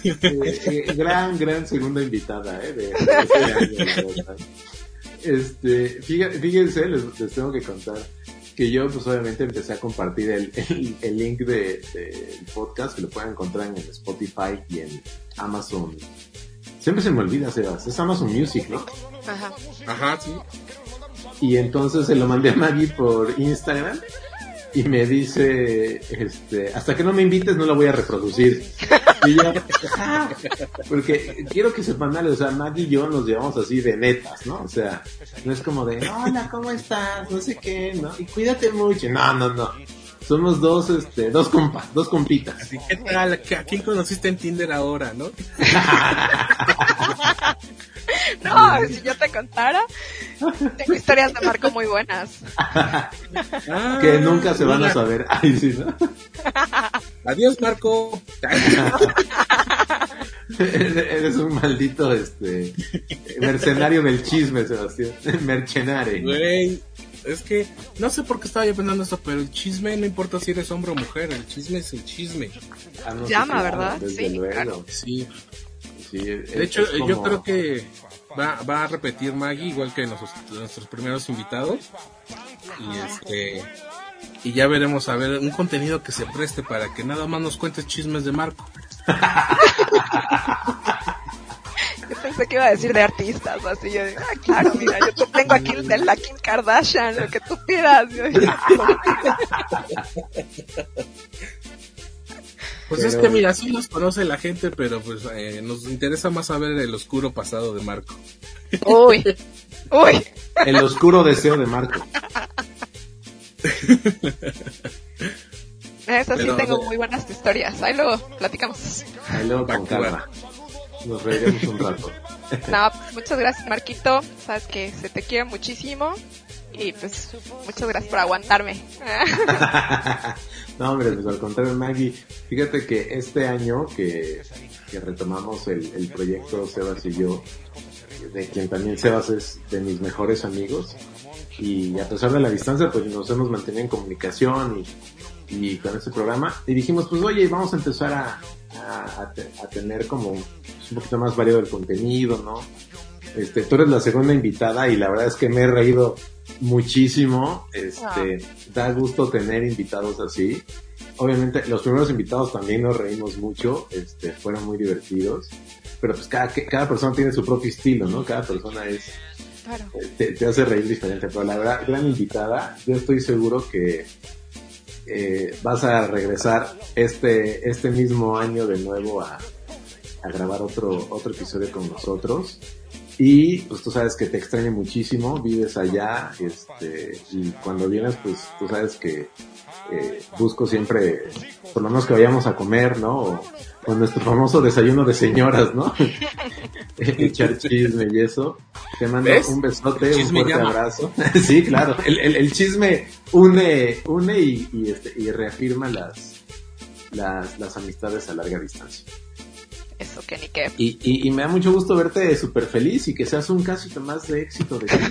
[SPEAKER 2] Eh, eh, gran, gran segunda invitada, ¿eh? De, de este año. Este, fíjense, les, tengo que contar que yo, pues obviamente empecé a compartir el, el, link de, del podcast que lo pueden encontrar en Spotify y en Amazon. Siempre se me olvida, Sebas. Es Amazon Music, ¿no?
[SPEAKER 3] Ajá.
[SPEAKER 1] Ajá, sí.
[SPEAKER 2] Y entonces se lo mandé a Maggie por Instagram y me dice, este, hasta que no me invites no la voy a reproducir. Y yo, "Ah", porque quiero que sepan algo, o sea, Maggie y yo nos llevamos así de netas, ¿no? O sea, no es como de, hola, ¿cómo estás? No sé qué, ¿no? Y cuídate mucho. No, no, no. Somos dos, este, dos compas, dos compitas.
[SPEAKER 1] Así, ¿qué tal? ¿A quién conociste en Tinder ahora, no?
[SPEAKER 3] No, si yo te contara, tengo historias de Marco muy buenas.
[SPEAKER 1] Ah,
[SPEAKER 2] que nunca se van a saber. Ay, sí, ¿no?
[SPEAKER 1] Adiós, Marco.
[SPEAKER 2] Eres un maldito, este, mercenario del chisme, Sebastián. Mercenare.
[SPEAKER 1] Güey, es que no sé por qué estaba yo pensando esto, pero el chisme no importa si eres hombre o mujer, el chisme es el chisme.
[SPEAKER 2] Ah, no,
[SPEAKER 3] Llama, ¿verdad? Sí,
[SPEAKER 2] luego.
[SPEAKER 3] claro.
[SPEAKER 1] Sí.
[SPEAKER 2] Sí, es-
[SPEAKER 1] De hecho,
[SPEAKER 2] como-
[SPEAKER 1] yo creo que va, va a repetir Maggie igual que nuestros, nuestros primeros invitados. Y este y ya veremos a ver un contenido que se preste para que nada más nos cuentes chismes de Marco.
[SPEAKER 3] Yo pensé que iba a decir de artistas, así. Yo digo, ah, claro, mira, yo te tengo aquí el de la Kim Kardashian, lo que tú quieras. Yo digo,
[SPEAKER 1] Pues es que mira, sí los conoce la gente, pero pues eh, nos interesa más saber el oscuro pasado de Marco.
[SPEAKER 3] Uy, uy.
[SPEAKER 2] El oscuro deseo de Marco.
[SPEAKER 3] Eso sí
[SPEAKER 1] Pero,
[SPEAKER 3] tengo
[SPEAKER 1] o sea-
[SPEAKER 3] muy buenas historias. Ahí luego platicamos.
[SPEAKER 2] Ahí luego Nos reiremos un rato.
[SPEAKER 3] No, pues muchas gracias, Marquito. Sabes que se te quiere muchísimo. Y pues, muchas gracias por aguantarme.
[SPEAKER 2] no, hombre, pues al contrario, Maggie. Fíjate que este año que, que retomamos el, el proyecto Sebas y yo, de quien también Sebas es de mis mejores amigos, y a pesar de la distancia, pues nos hemos mantenido en comunicación y, y con este programa, y dijimos, pues oye, vamos a empezar a, a, a te- a tener como un poquito más variado el contenido, ¿no? Este, tú eres la segunda invitada y la verdad es que me he reído muchísimo. Este, da gusto tener invitados así. Obviamente, los primeros invitados también nos reímos mucho, este, fueron muy divertidos. Pero pues cada, cada persona tiene su propio estilo, ¿no? Cada persona es,
[SPEAKER 3] Claro.
[SPEAKER 2] te, te hace reír diferente. Pero la verdad, gran invitada, yo estoy seguro que eh, vas a regresar este, este mismo año de nuevo a, a grabar otro, otro episodio con nosotros. Y pues tú sabes que te extraño muchísimo, vives allá, este, y cuando vienes pues tú sabes que eh, busco siempre, por lo menos que vayamos a comer, ¿no? O, o nuestro famoso desayuno de señoras, ¿no? Echar chisme y eso. Te mando
[SPEAKER 1] ¿Ves?
[SPEAKER 2] un besote, un fuerte
[SPEAKER 1] llama.
[SPEAKER 2] abrazo. sí, claro. El, el, el chisme une, une y, y, este, y reafirma las, las, las amistades a larga distancia.
[SPEAKER 3] Eso que ni qué.
[SPEAKER 2] Y, y, y me da mucho gusto verte súper feliz y que seas un caso más de éxito de ti.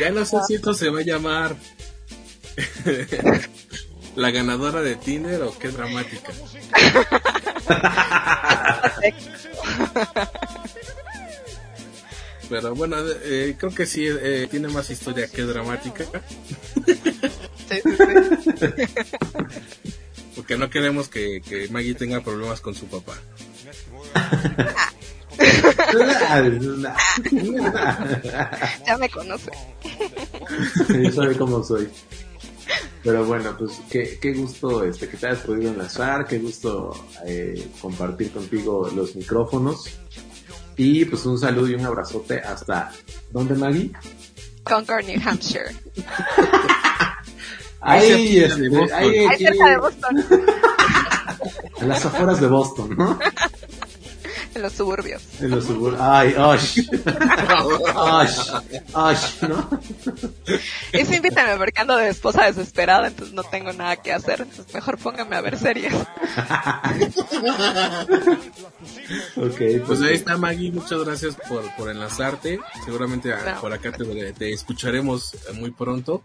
[SPEAKER 1] Ya no sé si esto se va a llamar la ganadora de Tinder o qué dramática. Pero bueno, eh, creo que sí, eh, tiene más historia que dramática. Porque no queremos que, que Maggie tenga problemas con su papá.
[SPEAKER 3] ya me conoce.
[SPEAKER 2] Sí, sabe cómo soy. Pero bueno, pues qué, qué gusto este, que te hayas podido enlazar, qué gusto eh, compartir contigo los micrófonos. Y pues un saludo y un abrazote hasta... ¿Dónde, Maggie?
[SPEAKER 3] Concord, New Hampshire.
[SPEAKER 2] Ahí, este, ahí,
[SPEAKER 3] Ahí
[SPEAKER 2] aquí,
[SPEAKER 3] cerca de Boston,
[SPEAKER 2] en las afueras de Boston, ¿no?
[SPEAKER 3] en los suburbios.
[SPEAKER 2] En los suburbios. Ay, osh. Osh, osh, ¿no?
[SPEAKER 3] Y se invitan al mercado de esposa desesperada, entonces no tengo nada que hacer. Entonces mejor pónganme a ver series.
[SPEAKER 2] Ok,
[SPEAKER 1] Pues ahí está Maggie, muchas gracias por, por enlazarte. Seguramente a-
[SPEAKER 3] No.
[SPEAKER 1] por acá te, te escucharemos muy pronto.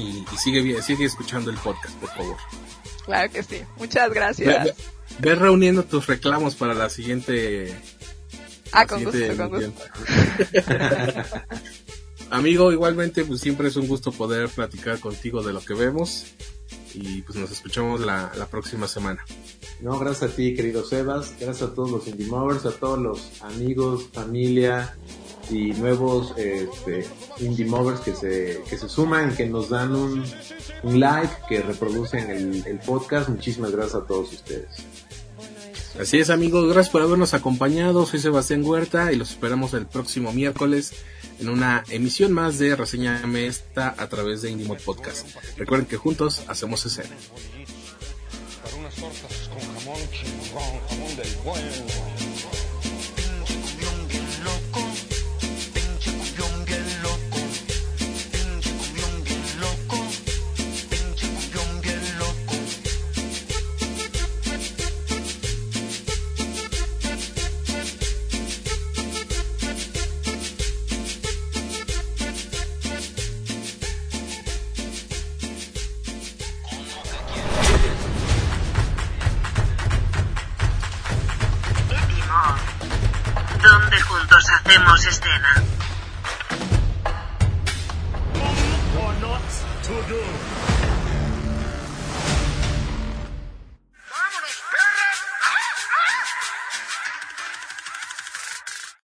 [SPEAKER 1] Y, y sigue, bien- sigue escuchando el podcast, por favor.
[SPEAKER 3] Claro que sí. Muchas gracias.
[SPEAKER 1] ve- ve reuniendo tus reclamos para la siguiente.
[SPEAKER 3] Ah,
[SPEAKER 1] la
[SPEAKER 3] con
[SPEAKER 1] siguiente
[SPEAKER 3] gusto, con
[SPEAKER 1] emisión. Amigo, igualmente, pues siempre es un gusto poder platicar contigo de lo que vemos. Y pues nos escuchamos la, la próxima semana.
[SPEAKER 2] No, gracias a ti, querido Sebas. Gracias a todos los Indie Movers, a todos los amigos, familia y nuevos este, Indie Movers que se, que se suman, que nos dan un, un like, que reproducen el, el podcast. Muchísimas gracias a todos ustedes.
[SPEAKER 1] Así es amigos, gracias por habernos acompañado. Soy Sebastián Huerta y los esperamos el próximo miércoles en una emisión más de Reseñame esta a través de Indie Mod Podcast. Recuerden que juntos hacemos escena.
[SPEAKER 14] Para unas tortas con jamón, chingón, jamón del bueno.